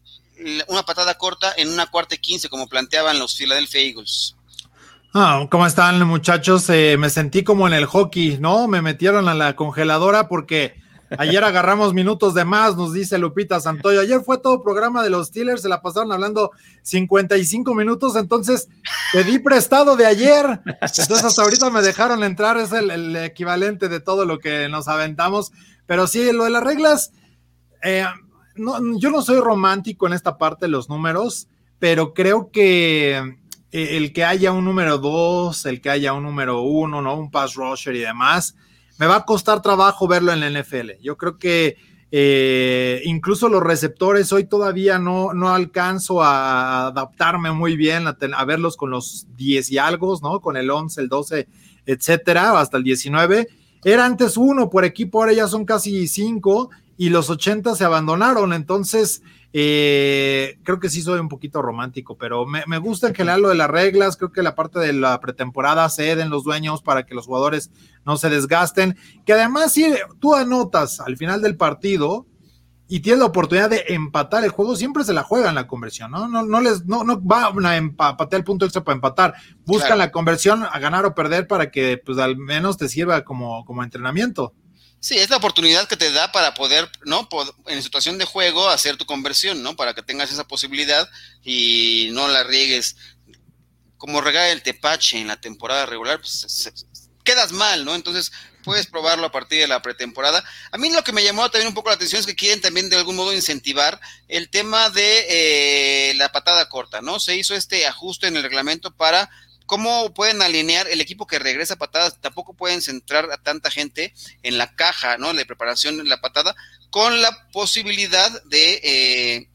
una patada corta en una cuarta y quince, como planteaban los Philadelphia Eagles. Ah, ¿Cómo están muchachos? Eh, me sentí como en el hockey, ¿no? Me metieron a la congeladora porque ayer agarramos minutos de más, nos dice Lupita Santoyo. Ayer fue todo programa de los Steelers, se la pasaron hablando 55 minutos, entonces pedí prestado de ayer. Entonces hasta ahorita me dejaron entrar, es el, equivalente de todo lo que nos aventamos. Pero sí, lo de las reglas, eh, no, yo no soy romántico en esta parte de los números, pero creo que eh, el que haya un número 2, el que haya un número 1, ¿no? Un pass rusher y demás, me va a costar trabajo verlo en la NFL. Yo creo que eh, incluso los receptores hoy todavía no, no alcanzo a adaptarme muy bien a, a, verlos con los 10 y algo, ¿no? Con el 11, el 12, etcétera, hasta el 19. Era antes uno por equipo, ahora ya son casi cinco y los 80 se abandonaron. Entonces, eh, creo que sí soy un poquito romántico, pero me, gusta en general lo de las reglas. Creo que la parte de la pretemporada ceden los dueños para que los jugadores no se desgasten. Que además, si tú anotas al final del partido y tienes la oportunidad de empatar el juego, siempre se la juegan la conversión, ¿no? No, no les, no, no van a empatar el punto extra para empatar. Buscan la conversión a ganar o perder para que, pues, al menos te sirva como, como entrenamiento. Sí, es la oportunidad que te da para poder, ¿no? En situación de juego, hacer tu conversión, ¿no? Para que tengas esa posibilidad y no la riegues. Como regar el tepache en la temporada regular, pues quedas mal, ¿no? Entonces puedes probarlo a partir de la pretemporada. A mí lo que me llamó también un poco la atención es que quieren también de algún modo incentivar el tema de eh, la patada corta, ¿no? Se hizo este ajuste en el reglamento para ¿Cómo pueden alinear el equipo que regresa a patadas? Tampoco pueden centrar a tanta gente en la caja, ¿no? La preparación de la patada, con la posibilidad de eh,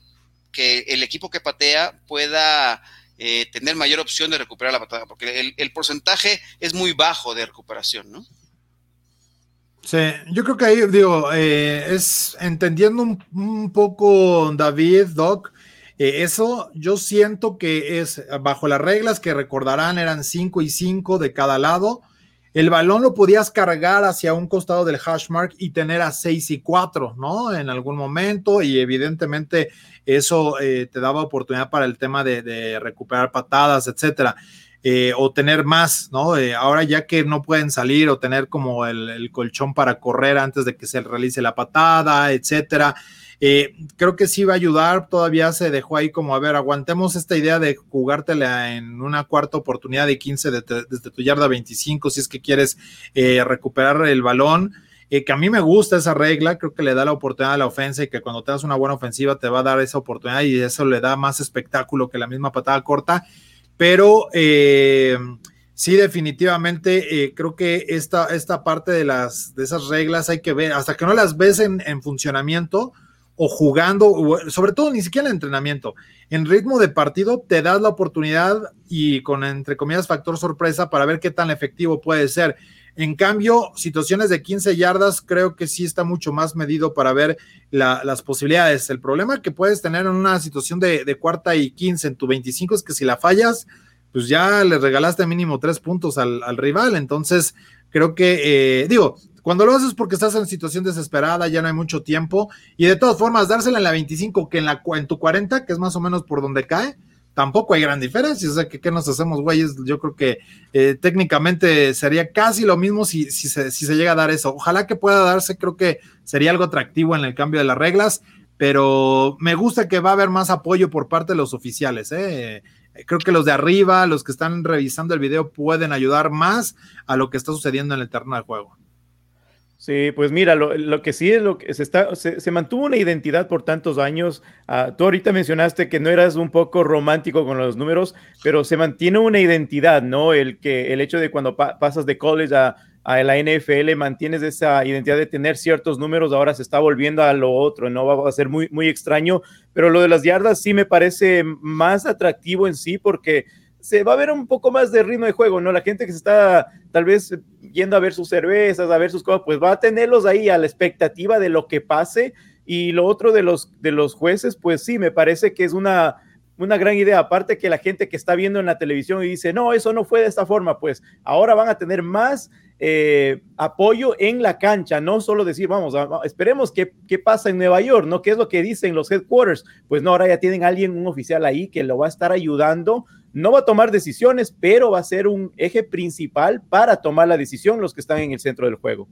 que el equipo que patea pueda eh, tener mayor opción de recuperar la patada, porque el, porcentaje es muy bajo de recuperación, ¿no? Sí, yo creo que ahí, digo, eh, es entendiendo un, poco David, Doc, eh, eso yo siento que es bajo las reglas que recordarán eran 5 y 5 de cada lado. El balón lo podías cargar hacia un costado del hash mark y tener a 6 y 4, ¿no? En algún momento y evidentemente eso eh, te daba oportunidad para el tema de, recuperar patadas, etcétera. Eh, o tener más, ¿no? ahora ya que no pueden salir o tener como el, el, colchón para correr antes de que se realice la patada, etcétera. Eh, creo que sí va a ayudar, todavía se dejó ahí como, a ver, aguantemos esta idea de jugártela en una cuarta oportunidad de 15 desde tu yarda 25 si es que quieres eh, recuperar el balón. Eh, que a mí me gusta esa regla, creo que le da la oportunidad a la ofensa y que cuando tengas una buena ofensiva te va a dar esa oportunidad y eso le da más espectáculo que la misma patada corta, pero sí, definitivamente creo que esta, esta parte de, las, de esas reglas hay que ver, hasta que no las ves en, en funcionamiento, o jugando, sobre todo ni siquiera en entrenamiento, en ritmo de partido te das la oportunidad y con entre comillas factor sorpresa para ver qué tan efectivo puede ser. En cambio, situaciones de 15 yardas creo que sí está mucho más medido para ver las posibilidades. El problema que puedes tener en una situación de, cuarta y 15 en tu 25 es que si la fallas, pues ya le regalaste mínimo tres puntos al, al rival. Entonces, creo que, eh, digo, cuando lo haces porque estás en situación desesperada, ya no hay mucho tiempo, y de todas formas, dársela en la 25 que en, la, en tu 40, que es más o menos por donde cae, tampoco hay gran diferencia. O sea, que ¿qué nos hacemos, güeyes? Yo creo que eh, técnicamente sería casi lo mismo si, si, se, si se llega a dar eso. Ojalá que pueda darse, creo que sería algo atractivo en el cambio de las reglas, pero me gusta que va a haber más apoyo por parte de los oficiales. ¿eh? Creo que los de arriba, los que están revisando el video, pueden ayudar más a lo que está sucediendo en el terreno de juego. Sí, pues mira, lo, que sí es lo que se está, se, mantuvo una identidad por tantos años. Ah, tú ahorita mencionaste que no eras un poco romántico con los números, pero se mantiene una identidad, ¿no? El que el hecho de cuando pasas de college a, la NFL mantienes esa identidad de tener ciertos números, ahora se está volviendo a lo otro, ¿no? Va a ser muy, muy extraño, pero lo de las yardas sí me parece más atractivo en sí porque se va a ver un poco más de ritmo de juego, ¿no? La gente que se está tal vez yendo a ver sus cervezas, a ver sus cosas, pues va a tenerlos ahí a la expectativa de lo que pase. Y lo otro de los, de los jueces, pues sí, me parece que es una, una gran idea. Aparte que la gente que está viendo en la televisión y dice, no, eso no fue de esta forma, pues ahora van a tener más eh, apoyo en la cancha, no solo decir, vamos, esperemos qué, qué pasa en Nueva York, ¿no? ¿Qué es lo que dicen los headquarters? Pues no, ahora ya tienen alguien, un oficial ahí que lo va a estar ayudando. No va a tomar decisiones, pero va a ser un eje principal para tomar la decisión los que están en el centro del juego.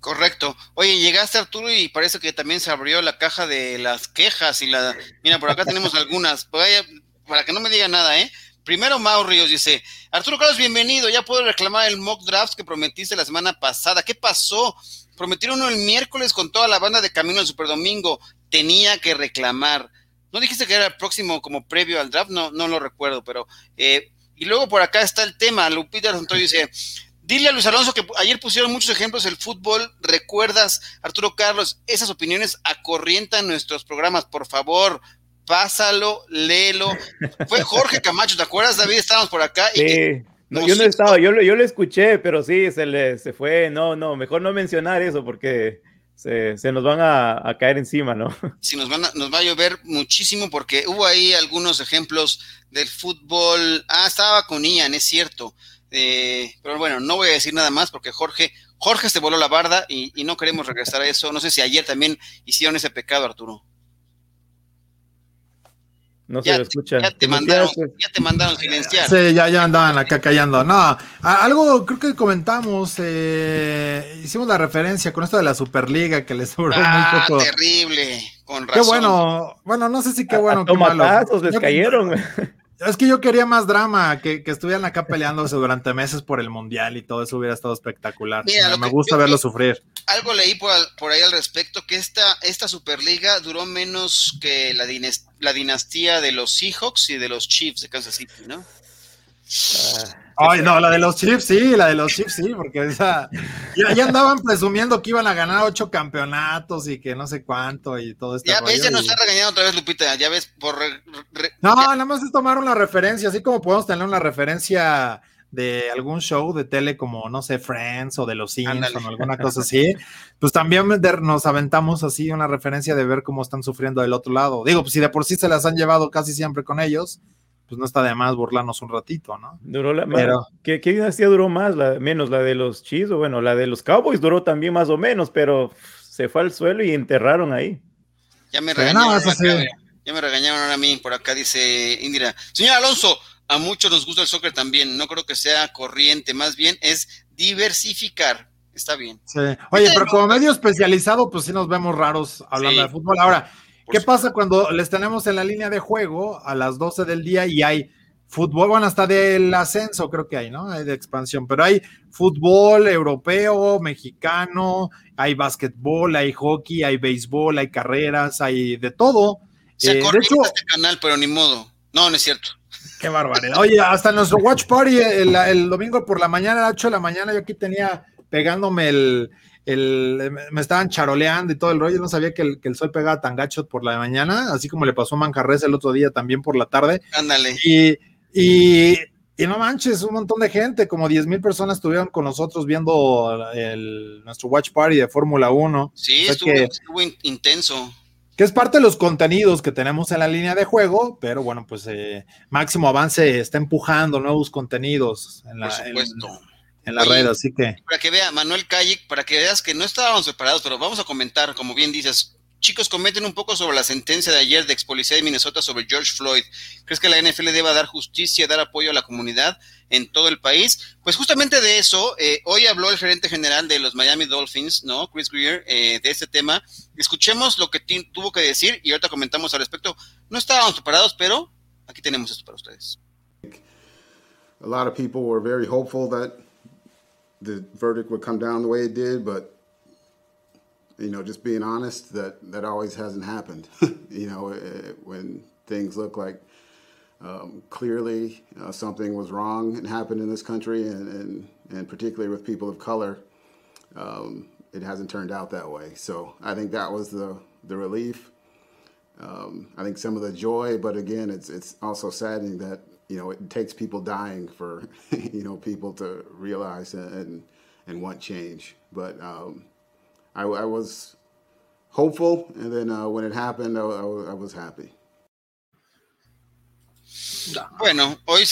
Correcto. Oye, llegaste Arturo y parece que también se abrió la caja de las quejas y la... Mira, por acá tenemos algunas. Para que no me diga nada, ¿eh? Primero Mau Ríos dice, Arturo Carlos, bienvenido, ya puedo reclamar el mock draft que prometiste la semana pasada. ¿Qué pasó? Prometieron uno el miércoles con toda la banda de Camino al Superdomingo. Tenía que reclamar. ¿No dijiste que era el próximo como previo al draft? No, no lo recuerdo, pero... Eh, y luego por acá está el tema. Lupita Santoyo dice, dile a Luis Alonso que ayer pusieron muchos ejemplos del fútbol. ¿Recuerdas, Arturo Carlos? Esas opiniones acorrientan nuestros programas. Por favor, pásalo, léelo. Fue Jorge Camacho, ¿te acuerdas, David? Estábamos por acá. Y sí. No, yo no estaba, yo lo, yo lo escuché, pero sí, se le se fue. No, no, mejor no mencionar eso porque se, se nos van a, caer encima, ¿no? Sí, nos, van a, nos va a llover muchísimo porque hubo ahí algunos ejemplos del fútbol. Ah, estaba con Ian, es cierto. Eh, pero bueno, no voy a decir nada más porque Jorge, Jorge se voló la barda y no queremos regresar a eso. No sé si ayer también hicieron ese pecado, Arturo. No se lo escucha. Ya te, mandaron, ya te mandaron silenciar. Sí, ya, ya andaban acá callando. No, algo creo que comentamos, eh, hicimos la referencia con esto de la Superliga que les duró ah, muy poco. terrible, con razón. Qué bueno, bueno, no sé si qué bueno, a, a qué malo. les cayeron. Es que yo quería más drama, que, que, estuvieran acá peleándose durante meses por el mundial y todo eso hubiera estado espectacular. Mira, me gusta yo, verlo sufrir. Algo leí por, por, ahí al respecto, que esta, esta Superliga duró menos que la, dinastía, la dinastía de los Seahawks y de los Chiefs de Kansas City, ¿no? Ah. Ay, no, la de los Chiefs sí, la de los Chiefs sí, porque esa, ya, ya, andaban presumiendo que iban a ganar ocho campeonatos y que no sé cuánto y todo esto. Ya ves, ya nos está regañando otra vez, Lupita, ya ves, por... Re, re, no, ya. nada más es tomar una referencia, así como podemos tener una referencia de algún show de tele como, no sé, Friends o de los Simpsons o alguna cosa así, pues también nos aventamos así una referencia de ver cómo están sufriendo del otro lado. Digo, pues si de por sí se las han llevado casi siempre con ellos, pues no está de más burlarnos un ratito, ¿no? Duró la, pero, ¿qué, ¿qué, dinastía duró más? La, menos la de los Chiefs, o bueno, la de los Cowboys duró también más o menos, pero se fue al suelo y enterraron ahí. Ya me regañaron, no, acá, ya me regañaron a mí, por acá dice Indira. Señor Alonso, a muchos nos gusta el soccer también, no creo que sea corriente, más bien es diversificar. Está bien. Sí. Oye, pero como medio especializado, pues sí nos vemos raros hablando sí. de fútbol. Ahora, ¿Qué pasa cuando les tenemos en la línea de juego a las 12 del día y hay fútbol? Bueno, hasta del ascenso creo que hay, ¿no? Hay de expansión, pero hay fútbol europeo, mexicano, hay básquetbol, hay hockey, hay béisbol, hay carreras, hay de todo. Se eh, de hecho, este canal, pero ni modo. No, no es cierto. Qué barbaridad. Oye, hasta nuestro watch party el, el domingo por la mañana, a las 8 de la mañana, yo aquí tenía pegándome el, el, me estaban charoleando y todo el rollo, no sabía que el, que el, sol pegaba tan gacho por la mañana, así como le pasó a Manjarres el otro día también por la tarde. Ándale. Y, y, y, no manches, un montón de gente, como 10 mil personas estuvieron con nosotros viendo el, nuestro Watch Party de Fórmula 1. Sí, o sea estuvo, que, estuvo, intenso. Que es parte de los contenidos que tenemos en la línea de juego, pero bueno, pues eh, Máximo Avance está empujando nuevos contenidos en la, por supuesto. En, en la Oye, red, así que. Para que vea, Manuel Calle, para que veas que no estábamos preparados, pero vamos a comentar, como bien dices. Chicos, comenten un poco sobre la sentencia de ayer de ex policía de Minnesota sobre George Floyd. ¿Crees que la NFL deba dar justicia, dar apoyo a la comunidad en todo el país? Pues justamente de eso, eh, hoy habló el gerente general de los Miami Dolphins, ¿no? Chris Greer, eh, de este tema. Escuchemos lo que tuvo que decir y ahorita comentamos al respecto. No estábamos preparados, pero aquí tenemos esto para ustedes. A lot of people were very hopeful that the verdict would come down the way it did, but you know, just being honest, that that always hasn't happened. you know, it, when things look like um, clearly uh, something was wrong and happened in this country, and, and, and particularly with people of color, um, it hasn't turned out that way. So I think that was the the relief. Um, I think some of the joy, but again, it's it's also saddening that you know, it takes people dying for, you know, people to realize and and want change. But um, I, I, was hopeful, and then uh, when it happened, I, I, I was happy. Bueno, hoy,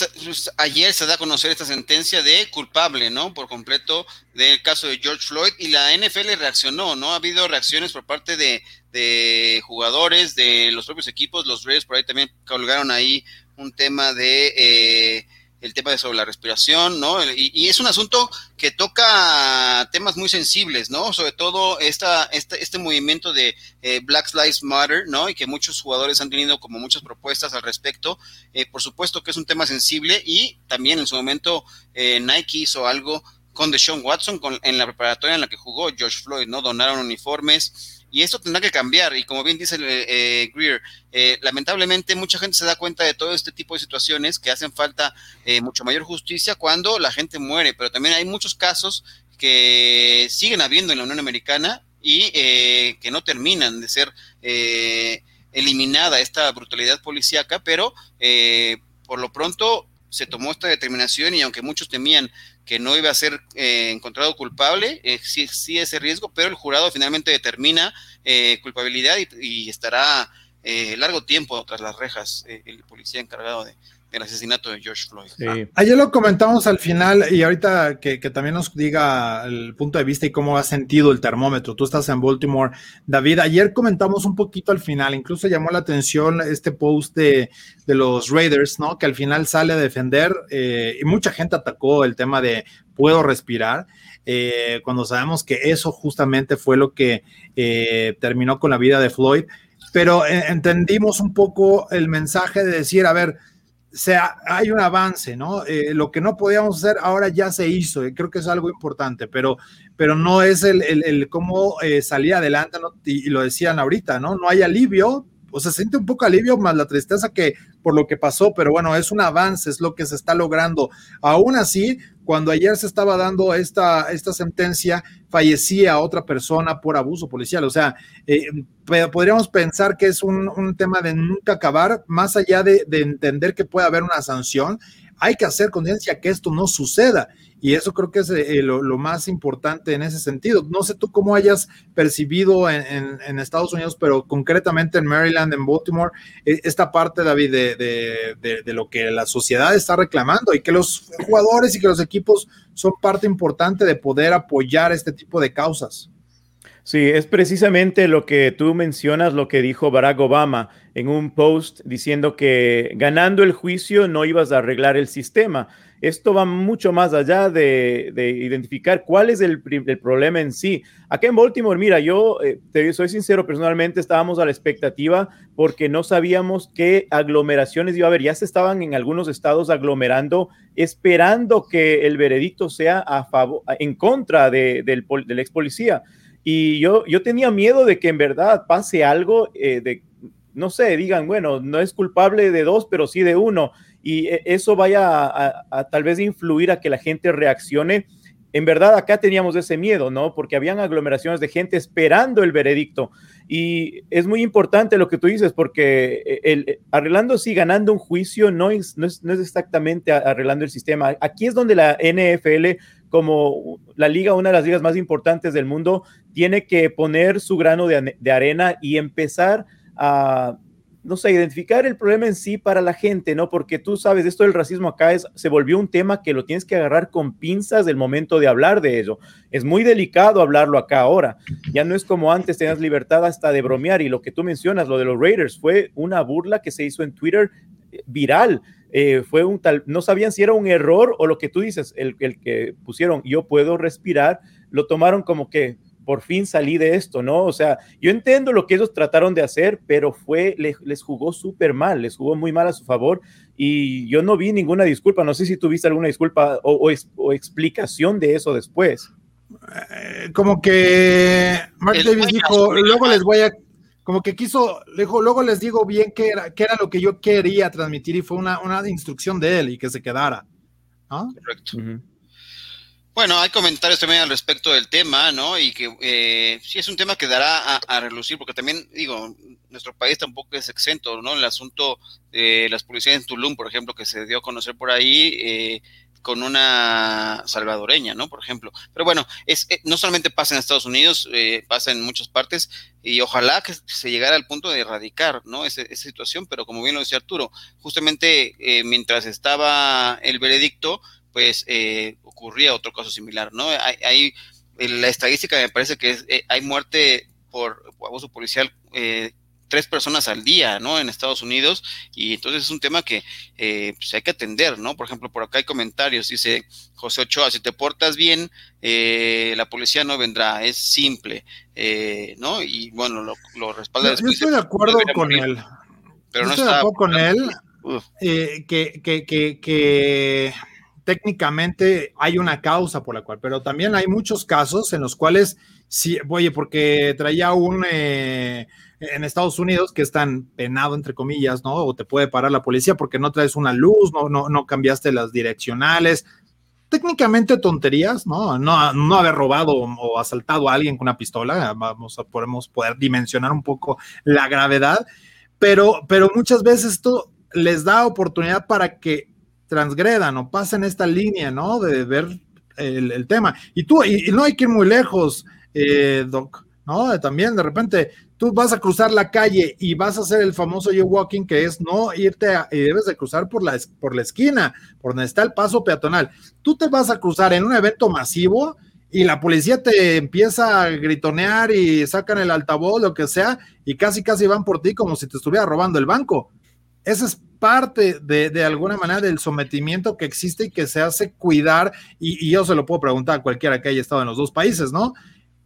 ayer se da a conocer esta sentencia de culpable, ¿no? Por completo del caso de George Floyd y la NFL reaccionó, ¿no? Ha habido reacciones por parte de, de jugadores, de los propios equipos, los Reyes por ahí también colgaron ahí un tema de eh, el tema de sobre la respiración, ¿no? Y, es un asunto que toca temas muy sensibles, ¿no? Sobre todo esta, este, este movimiento de eh, Black Lives Matter, ¿no? Y que muchos jugadores han tenido como muchas propuestas al respecto. Eh, por supuesto que es un tema sensible y también en su momento eh, Nike hizo algo con Deshaun Watson con, en la preparatoria en la que jugó George Floyd, ¿no? Donaron uniformes y esto tendrá que cambiar. Y como bien dice eh, eh, Greer, eh, lamentablemente mucha gente se da cuenta de todo este tipo de situaciones que hacen falta mucho mayor justicia cuando la gente muere, pero también hay muchos casos que siguen habiendo en la Unión Americana y que no terminan de ser eliminada esta brutalidad policíaca, pero por lo pronto se tomó esta determinación y aunque muchos temían que no iba a ser eh, encontrado culpable, eh, sí, sí ese riesgo, pero el jurado finalmente determina eh, culpabilidad y, estará largo tiempo tras las rejas el policía encargado de, el asesinato de George Floyd. Ayer lo comentamos al final y ahorita que, también nos diga el punto de vista y cómo ha sentido el termómetro. Tú estás en Baltimore, David. Ayer comentamos un poquito al final, incluso llamó la atención este post de, los Raiders, ¿no? Que al final sale a defender eh, y mucha gente atacó el tema de puedo respirar. Eh, cuando sabemos que eso justamente fue lo que eh, terminó con la vida de Floyd, pero entendimos un poco el mensaje de decir, a ver, sea, hay un avance, ¿no? Eh, lo que no podíamos hacer ahora ya se hizo, y creo que es algo importante, pero, pero no es el, el, cómo eh, salir adelante, y, lo decían ahorita, ¿no? No hay alivio, o sea, se siente un poco alivio más la tristeza que por lo que pasó, pero bueno, es un avance, es lo que se está logrando. Aún así, cuando ayer se estaba dando esta, esta sentencia, fallecía otra persona por abuso policial. O sea, eh, podríamos pensar que es un, tema de nunca acabar, más allá de, de entender que puede haber una sanción, hay que hacer conciencia que esto no suceda. Y eso creo que es eh, lo, más importante en ese sentido. No sé tú cómo hayas percibido en, Estados Unidos, pero concretamente en Maryland, en Baltimore, e, esta parte, David, de, lo que la sociedad está reclamando y que los jugadores y que los equipos son parte importante de poder apoyar este tipo de causas. Sí, es precisamente lo que tú mencionas, lo que dijo Barack Obama en un post diciendo que ganando el juicio no ibas a arreglar el sistema. Esto va mucho más allá de, identificar cuál es el, problema en sí. Acá en Baltimore, mira, yo eh, te soy sincero, personalmente estábamos a la expectativa porque no sabíamos qué aglomeraciones iba a haber. Ya se estaban en algunos estados aglomerando, esperando que el veredicto sea en contra del, del ex policía. Y yo, yo tenía miedo de que en verdad pase algo eh, de, no sé, digan, bueno, no es culpable de dos, pero sí de uno y e, eso vaya a, tal vez influir a que la gente reaccione. En verdad, acá teníamos ese miedo, ¿no? Porque habían aglomeraciones de gente esperando el veredicto. Y es muy importante lo que tú dices, porque e, el, arreglando, sí, ganando un juicio no es, no es, exactamente arreglando el sistema. Aquí es donde la NFL, como la liga, una de las ligas más importantes del mundo, tiene que poner su grano de arena y empezar a no sé, identificar el problema en sí para la gente, ¿no? Porque tú sabes, esto del racismo acá es, se volvió un tema que lo tienes que agarrar con pinzas del momento de hablar de ello. Es muy delicado hablarlo acá ahora. Ya no es como antes, tenías libertad hasta de bromear. Y lo que tú mencionas, lo de los Raiders, fue una burla que se hizo en Twitter eh, viral. Eh, fue un tal, no sabían si era un error o lo que tú dices, el, el que pusieron yo puedo respirar, lo tomaron como que por fin salí de esto, ¿no? O sea, yo entiendo lo que ellos trataron de hacer, pero fue, les, jugó súper mal, les jugó muy mal a su favor y yo no vi ninguna disculpa, no sé si tuviste alguna disculpa o, explicación de eso después. Eh, como que Mark Davis dijo, luego les voy a, como que quiso, dijo, luego les digo bien qué era, qué era lo que yo quería transmitir y fue una, una instrucción de él y que se quedara. Correcto. Bueno, hay comentarios también al respecto del tema, ¿no? Y que eh, sí es un tema que dará a, relucir, porque también, digo, nuestro país tampoco es exento, ¿no? El asunto de las policías en Tulum, por ejemplo, que se dio a conocer por ahí, eh, con una salvadoreña, ¿no? Por ejemplo. Pero bueno, es, eh, no solamente pasa en Estados Unidos, eh, pasa en muchas partes y ojalá que se llegara al punto de erradicar, ¿no? esa situación, pero como bien lo decía Arturo, justamente eh, mientras estaba el veredicto, pues ocurría otro caso similar, ¿no? Hay, hay la estadística me parece que es, hay muerte por abuso policial tres personas al día, ¿no? En Estados Unidos, y entonces es un tema que eh, pues hay que atender, ¿no? Por ejemplo, por acá hay comentarios, dice José Ochoa, si te portas bien, eh, la policía no vendrá, es simple, eh, ¿no? Y bueno, lo, lo respalda. Yo, estoy de acuerdo con él. Pero no estoy de acuerdo con él que, que, que, que técnicamente hay una causa por la cual, pero también hay muchos casos en los cuales, sí, oye, porque traía un, en Estados Unidos que es tan penado, entre comillas, ¿no? O te puede parar la policía porque no traes una luz, no, no, no cambiaste las direccionales. Técnicamente tonterías, ¿no? No, no haber robado o asaltado a alguien con una pistola, vamos a podemos poder dimensionar un poco la gravedad, pero, pero muchas veces esto les da oportunidad para que transgredan o pasen esta línea, ¿no? De ver el, tema. Y tú, y, no hay que ir muy lejos, eh, Doc, ¿no? También de repente tú vas a cruzar la calle y vas a hacer el famoso walking que es no irte y debes de cruzar por la, por la esquina, por donde está el paso peatonal. Tú te vas a cruzar en un evento masivo y la policía te empieza a gritonear y sacan el altavoz, lo que sea, y casi casi van por ti como si te estuviera robando el banco. Esa es parte de, de alguna manera del sometimiento que existe y que se hace cuidar, y, yo se lo puedo preguntar a cualquiera que haya estado en los dos países, ¿no?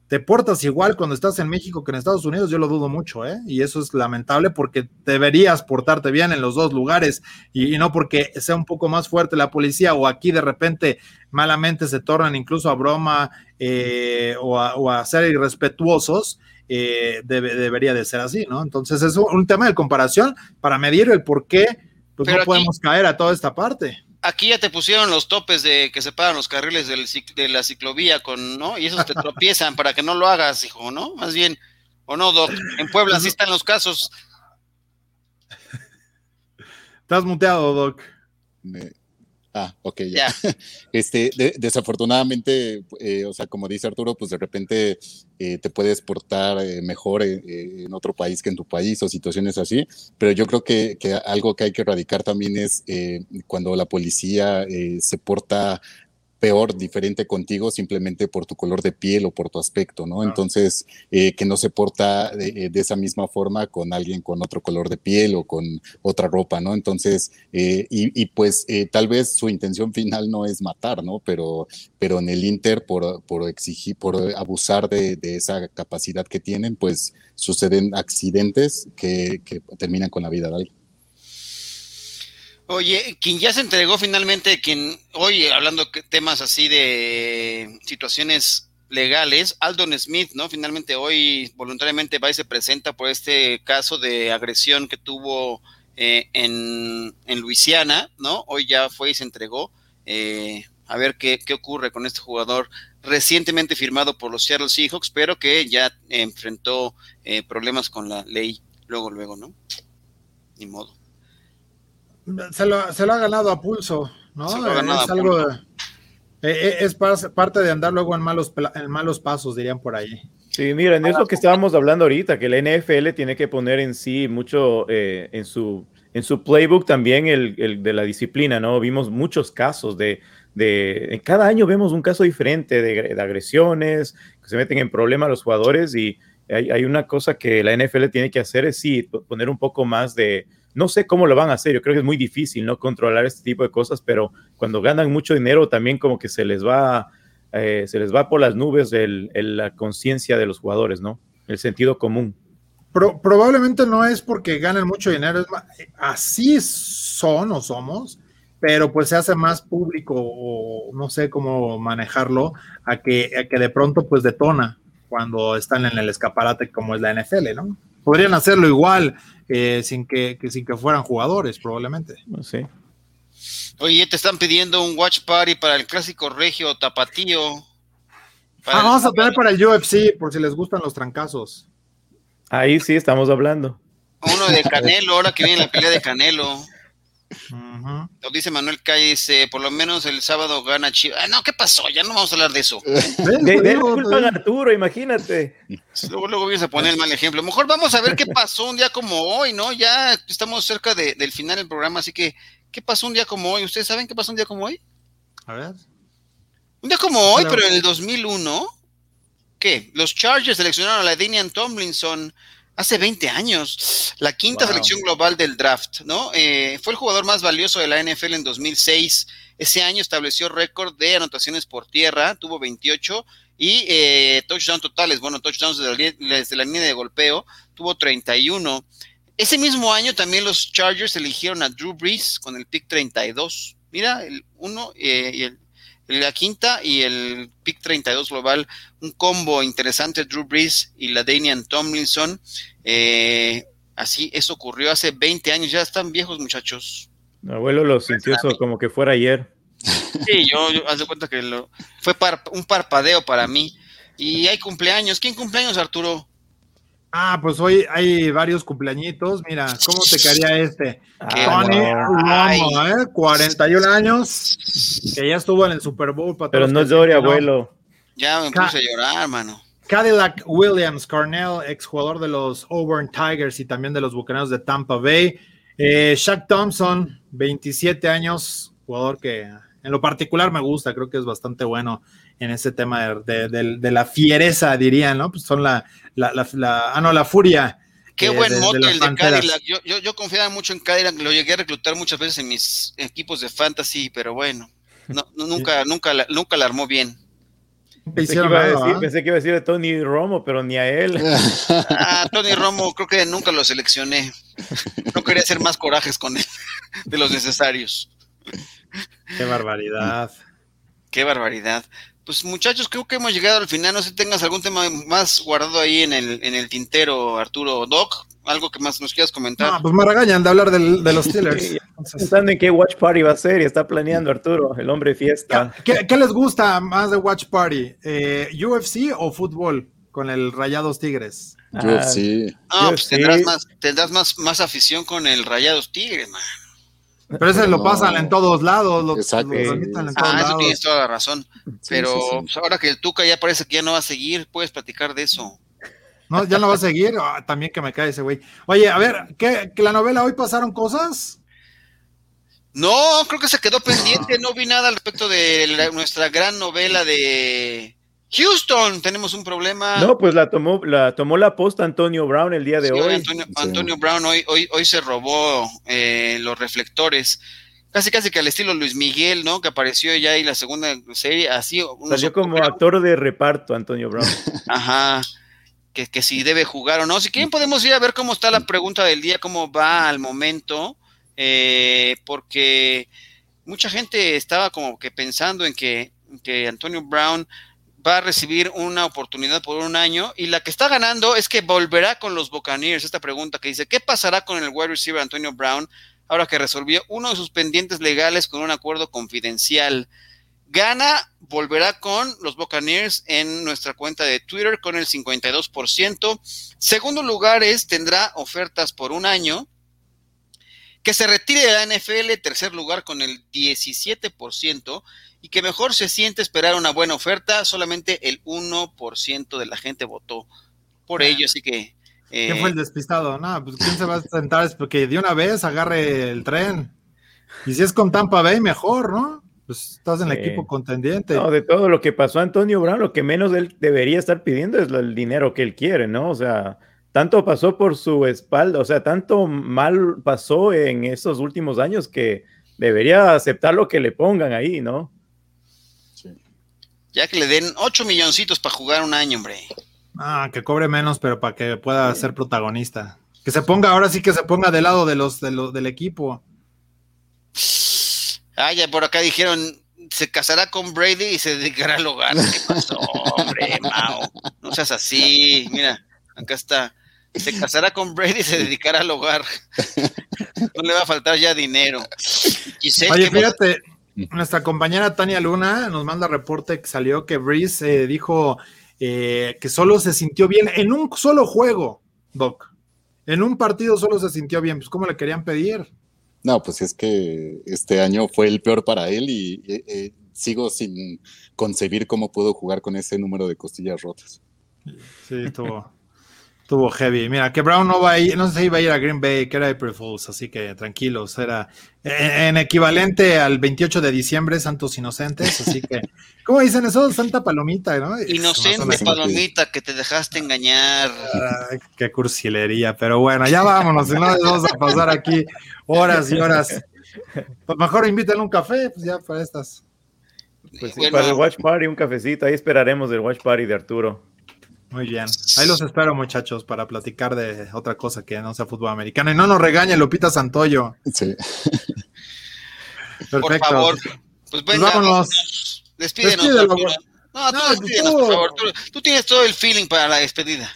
te portas igual cuando estás en México que en Estados Unidos, yo lo dudo mucho, ¿eh? Y eso es lamentable porque deberías portarte bien en los dos lugares y, no porque sea un poco más fuerte la policía o aquí de repente malamente se tornan incluso a broma eh, o, a, ser irrespetuosos, eh, debería de ser así, ¿no? Entonces es un, tema de comparación para medir el por qué pues, no podemos caer a toda esta parte aquí ya te pusieron los topes de que separan los carriles de la ciclovía con, ¿no? Y esos te tropiezan para que no lo hagas, hijo, ¿no? Más bien, o no, Doc. En Puebla así están los casos. Estás muteado, Doc. Ah, ok, ya. Este, desafortunadamente, eh, o sea, como dice Arturo, pues de repente eh, te puedes portar eh, mejor en otro país que en tu país o situaciones así, pero yo creo que, que algo que hay que erradicar también es cuando la policía se porta peor, diferente contigo simplemente por tu color de piel o por tu aspecto, ¿no? Entonces, eh, que no se porta de, esa misma forma con alguien con otro color de piel o con otra ropa, ¿no? Entonces, eh, y, pues eh, tal vez su intención final no es matar, ¿no? Pero, pero en el Inter, por, por exigir, por abusar de, esa capacidad que tienen, pues suceden accidentes que, que terminan con la vida de alguien. Oye, quien ya se entregó finalmente, quien hoy hablando temas así de situaciones legales, Aldon Smith, ¿no? Finalmente hoy voluntariamente va y se presenta por este caso de agresión que tuvo eh, en, en, Luisiana, ¿no? Hoy ya fue y se entregó. Eh, a ver qué, qué ocurre con este jugador recientemente firmado por los Seattle Seahawks, pero que ya enfrentó eh, problemas con la ley luego, luego, ¿no? Ni modo se lo, se lo ha ganado a pulso, ¿no? es algo, eh, eh, es parte de andar luego en malos, en malos pasos, dirían por ahí. Sí, miren, es lo que estábamos hablando ahorita, que la NFL tiene que poner en sí mucho eh, en, su, en su playbook también el, el, de la disciplina, ¿no? Vimos muchos casos de, de cada año vemos un caso diferente de, de agresiones, que se meten en problemas los jugadores y hay, hay, una cosa que la NFL tiene que hacer es sí, poner un poco más de, no sé cómo lo van a hacer, yo creo que es muy difícil no controlar este tipo de cosas, pero cuando ganan mucho dinero también como que se les va, eh, se les va por las nubes el, la conciencia de los jugadores, ¿no? El sentido común. probablemente no es porque ganan mucho dinero, así son o somos, pero pues se hace más público o no sé cómo manejarlo a que, a que de pronto pues detona cuando están en el escaparate como es la NFL, ¿no? Podrían hacerlo igual eh, sin, que, sin que fueran jugadores, probablemente. Sí. Oye, te están pidiendo un watch party para el clásico regio tapatío. Ah, vamos a tener para el UFC, por si les gustan los trancazos. Ahí sí estamos hablando. Uno de Canelo, ahora que viene la pelea de Canelo. Nos dice Manuel Calle, por lo menos el sábado gana Chivas. Ah, no, ¿qué pasó? Ya no vamos a hablar de eso. de, de culpa a Arturo, imagínate. Luego, luego vienes a poner el mal ejemplo. Mejor vamos a ver qué pasó un día como hoy, ¿no? Ya estamos cerca de, del final del programa, así que, ¿qué pasó un día como hoy? ¿Ustedes saben qué pasó un día como hoy? A ver. Un día como hoy, pero en el 2001, ¿qué? Los Chargers seleccionaron a la Danian Tomlinson hace 20 años, la quinta selección global del draft, ¿no? Eh, fue el jugador más valioso de la NFL en 2006. Ese año estableció récord de anotaciones por tierra, tuvo 28 y eh, touchdowns totales, bueno, touchdowns desde la, línea de golpeo, tuvo 31. Ese mismo año también los Chargers eligieron a Drew Brees con el pick 32. Mira, el uno eh, y el la quinta y el pick 32 global, un combo interesante, Drew Brees y la Danian Tomlinson. Eh, así, eso ocurrió hace 20 años, ya están viejos muchachos. Mi abuelo lo sintió eso como que fuera ayer. Sí, yo, yo haz de cuenta que lo, fue un parpadeo para mí. Y hay cumpleaños. ¿Quién cumpleaños, Arturo? Ah, pues hoy hay varios cumpleañitos. Mira, ¿cómo te caería este? Tony Romo, ¿eh? 41 años, que ya estuvo en el Super Bowl. Pero no llore, abuelo. Ya me puse a llorar, hermano. Cadillac Williams, Cornell, exjugador de los Auburn Tigers y también de los Bucaneros de Tampa Bay. Eh, Shaq Thompson, 27 años, jugador que en lo particular me gusta, creo que es bastante bueno en ese tema de, la fiereza, dirían, ¿no? Pues son la, la, la, ah, no, la furia. Qué eh, buen mote el de Cadillac. Yo, yo, yo, confiaba mucho en Cadillac, lo llegué a reclutar muchas veces en mis equipos de fantasy, pero bueno, no, nunca, nunca, nunca la armó bien. Pensé que, iba a decir, pensé que, iba a decir, de Tony Romo, pero ni a él. Ah, Tony Romo, creo que nunca lo seleccioné. No quería hacer más corajes con él de los necesarios. Qué barbaridad. Qué barbaridad. Pues muchachos, creo que hemos llegado al final. No sé si tengas algún tema más guardado ahí en el, en el tintero, Arturo Doc. Algo que más nos quieras comentar. No, pues me regañan de hablar de los Steelers. Pensando en qué Watch Party va a ser y está planeando Arturo, el hombre fiesta. ¿Qué, les gusta más de Watch Party? Eh, ¿UFC o fútbol con el Rayados Tigres? UFC. Ah, pues tendrás, más, tendrás más, más afición con el Rayados Tigres, man. Pero ese lo pasan en todos lados. Lo, Exacto. ah, eso tienes toda la razón. Pero pues, ahora que el Tuca ya parece que ya no va a seguir, puedes platicar de eso. No, ya no va a seguir. Ah, también que me cae ese güey. Oye, a ver, ¿qué, ¿que la novela hoy pasaron cosas? No, creo que se quedó pendiente. No vi nada al respecto de nuestra gran novela de Houston, tenemos un problema. No, pues la tomó la tomó la posta Antonio Brown el día de hoy. Antonio, Brown hoy, hoy, hoy se robó eh, los reflectores. Casi casi que al estilo Luis Miguel, ¿no? Que apareció ya ahí la segunda serie, así. Salió como actor de reparto Antonio Brown. Ajá. Que, que si debe jugar o no. Si quieren podemos ir a ver cómo está la pregunta del día, cómo va al momento, eh, porque mucha gente estaba como que pensando en que, que Antonio Brown va a recibir una oportunidad por un año y la que está ganando es que volverá con los Buccaneers. Esta pregunta que dice, ¿qué pasará con el wide receiver Antonio Brown ahora que resolvió uno de sus pendientes legales con un acuerdo confidencial? Gana, volverá con los Buccaneers en nuestra cuenta de Twitter con el 52%. Segundo lugar es, tendrá ofertas por un año. Que se retire de la NFL, tercer lugar con el 17% y que mejor se siente esperar una buena oferta, solamente el 1% de la gente votó por ello, así que... ¿Quién fue el eh, despistado? No, pues ¿quién se va a sentar? Es porque de una vez agarre el tren. Y si es con Tampa Bay, mejor, ¿no? Pues estás en el equipo contendiente. No, de todo lo que pasó a Antonio Brown, lo que menos él debería estar pidiendo es el dinero que él quiere, ¿no? O sea, tanto pasó por su espalda, o sea, tanto mal pasó en esos últimos años que debería aceptar lo que le pongan ahí, ¿no? Ya que le den 8 milloncitos para jugar un año, hombre. Ah, que cobre menos, pero para que pueda ser protagonista. Que se ponga, ahora sí que se ponga del lado de los, de los del equipo. Ah, ya por acá dijeron, se casará con Brady y se dedicará al hogar. ¿Qué pasó, hombre, Mao? No seas así. Mira, acá está. Se casará con Brady y se dedicará al hogar. No le va a faltar ya dinero. Oye, fíjate, nuestra compañera Tania Luna nos manda reporte que salió que Breeze eh, dijo eh, que solo se sintió bien en un solo juego, Doc. En un partido solo se sintió bien. Pues, ¿cómo le querían pedir? No, pues es que este año fue el peor para él y eh, sigo sin concebir cómo puedo jugar con ese número de costillas rotas. Sí, estuvo, estuvo heavy. Mira, que Brown no va a ir, no sé si iba a ir a Green Bay, que era April Fools, así que tranquilos, era en, equivalente al 28 de diciembre, Santos Inocentes, así que, ¿cómo dicen eso? Santa Palomita, ¿no? Inocente Palomita, que te dejaste engañar. qué cursilería, pero bueno, ya vámonos, si no vamos a pasar aquí horas y horas. Pues mejor invítale un café, pues ya para estas. Pues para el Watch Party, un cafecito, ahí esperaremos el Watch Party de Arturo. Muy bien. Ahí los espero, muchachos, para platicar de otra cosa que no sea fútbol americano. Y no nos regañe Lupita Santoyo. Sí. Perfecto. Por favor. Pues venga, vámonos. Despídenos. no, tú despídenos, por favor. Tú, tienes todo el feeling para la despedida.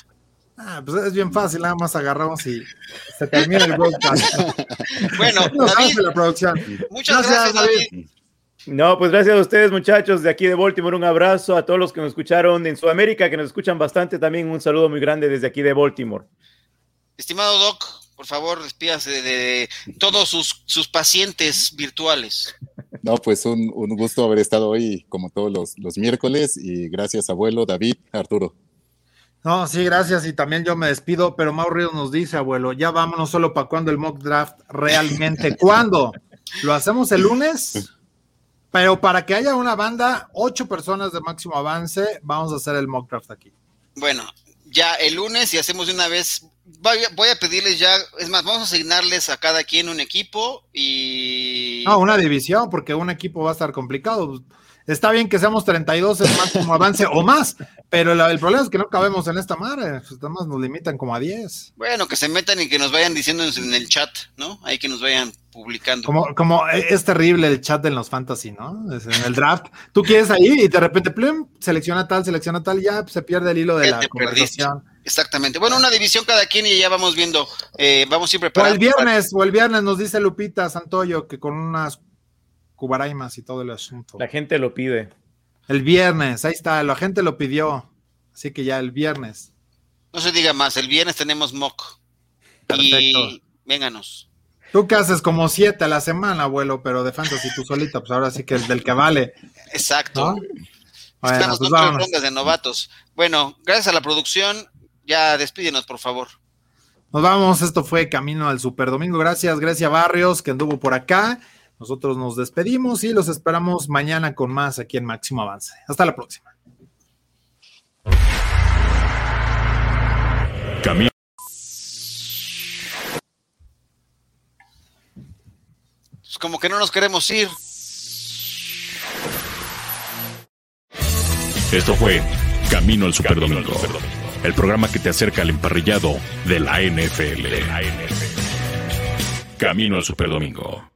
Ah, pues es bien fácil, nada más agarramos y se termina el broadcast. bueno, David, la producción. muchas gracias, David. No, pues gracias a ustedes, muchachos, de aquí de Baltimore. Un abrazo a todos los que nos escucharon en Sudamérica, que nos escuchan bastante. También un saludo muy grande desde aquí de Baltimore. Estimado Doc, por favor, despídase de, todos sus, sus, pacientes virtuales. No, pues un, gusto haber estado hoy, como todos los, los miércoles, y gracias, abuelo, David, Arturo. No, sí, gracias. Y también yo me despido, pero Mauro nos dice, abuelo, ya vámonos solo para cuando el mock draft realmente. ¿Cuándo? ¿Lo hacemos el lunes? Pero para que haya una banda, ocho personas de máximo avance, vamos a hacer el mock draft aquí. Bueno, ya el lunes y hacemos de una vez. Voy a, pedirles ya, es más, vamos a asignarles a cada quien un equipo y. No, una división, porque un equipo va a estar complicado. Está bien que seamos 32 en máximo avance o más, pero el problema es que no cabemos en esta madre. Pues nada más nos limitan como a 10. Bueno, que se metan y que nos vayan diciendo en el chat, ¿no? Ahí que nos vayan publicando. Como, como es terrible el chat en los fantasy, ¿no? en el draft. Tú quieres ahí y de repente, plum, selecciona tal, selecciona tal, ya se pierde el hilo de la conversación. Exactamente. Bueno, una división cada quien y ya vamos viendo, eh, vamos siempre para. O el viernes, o el viernes nos dice Lupita Santoyo que con unas cubaraimas y todo el asunto. La gente lo pide. El viernes, ahí está, la gente lo pidió. Así que ya el viernes. No se diga más, el viernes tenemos mock. Perfecto. Y vénganos. Tú que haces como siete a la semana, abuelo, pero de fantasy tú solita, pues ahora sí que es del que vale. Exacto. Estamos pues con rondas de novatos. Bueno, gracias a la producción, ya despídenos, por favor. Nos vamos, esto fue Camino al Super Domingo. Gracias, Grecia Barrios, que anduvo por acá. Nosotros nos despedimos y los esperamos mañana con más aquí en Máximo Avance. Hasta la próxima. Camino como que no nos queremos ir. Esto fue Camino al Superdomingo, el programa que te acerca al emparrillado de la NFL. Camino al Superdomingo.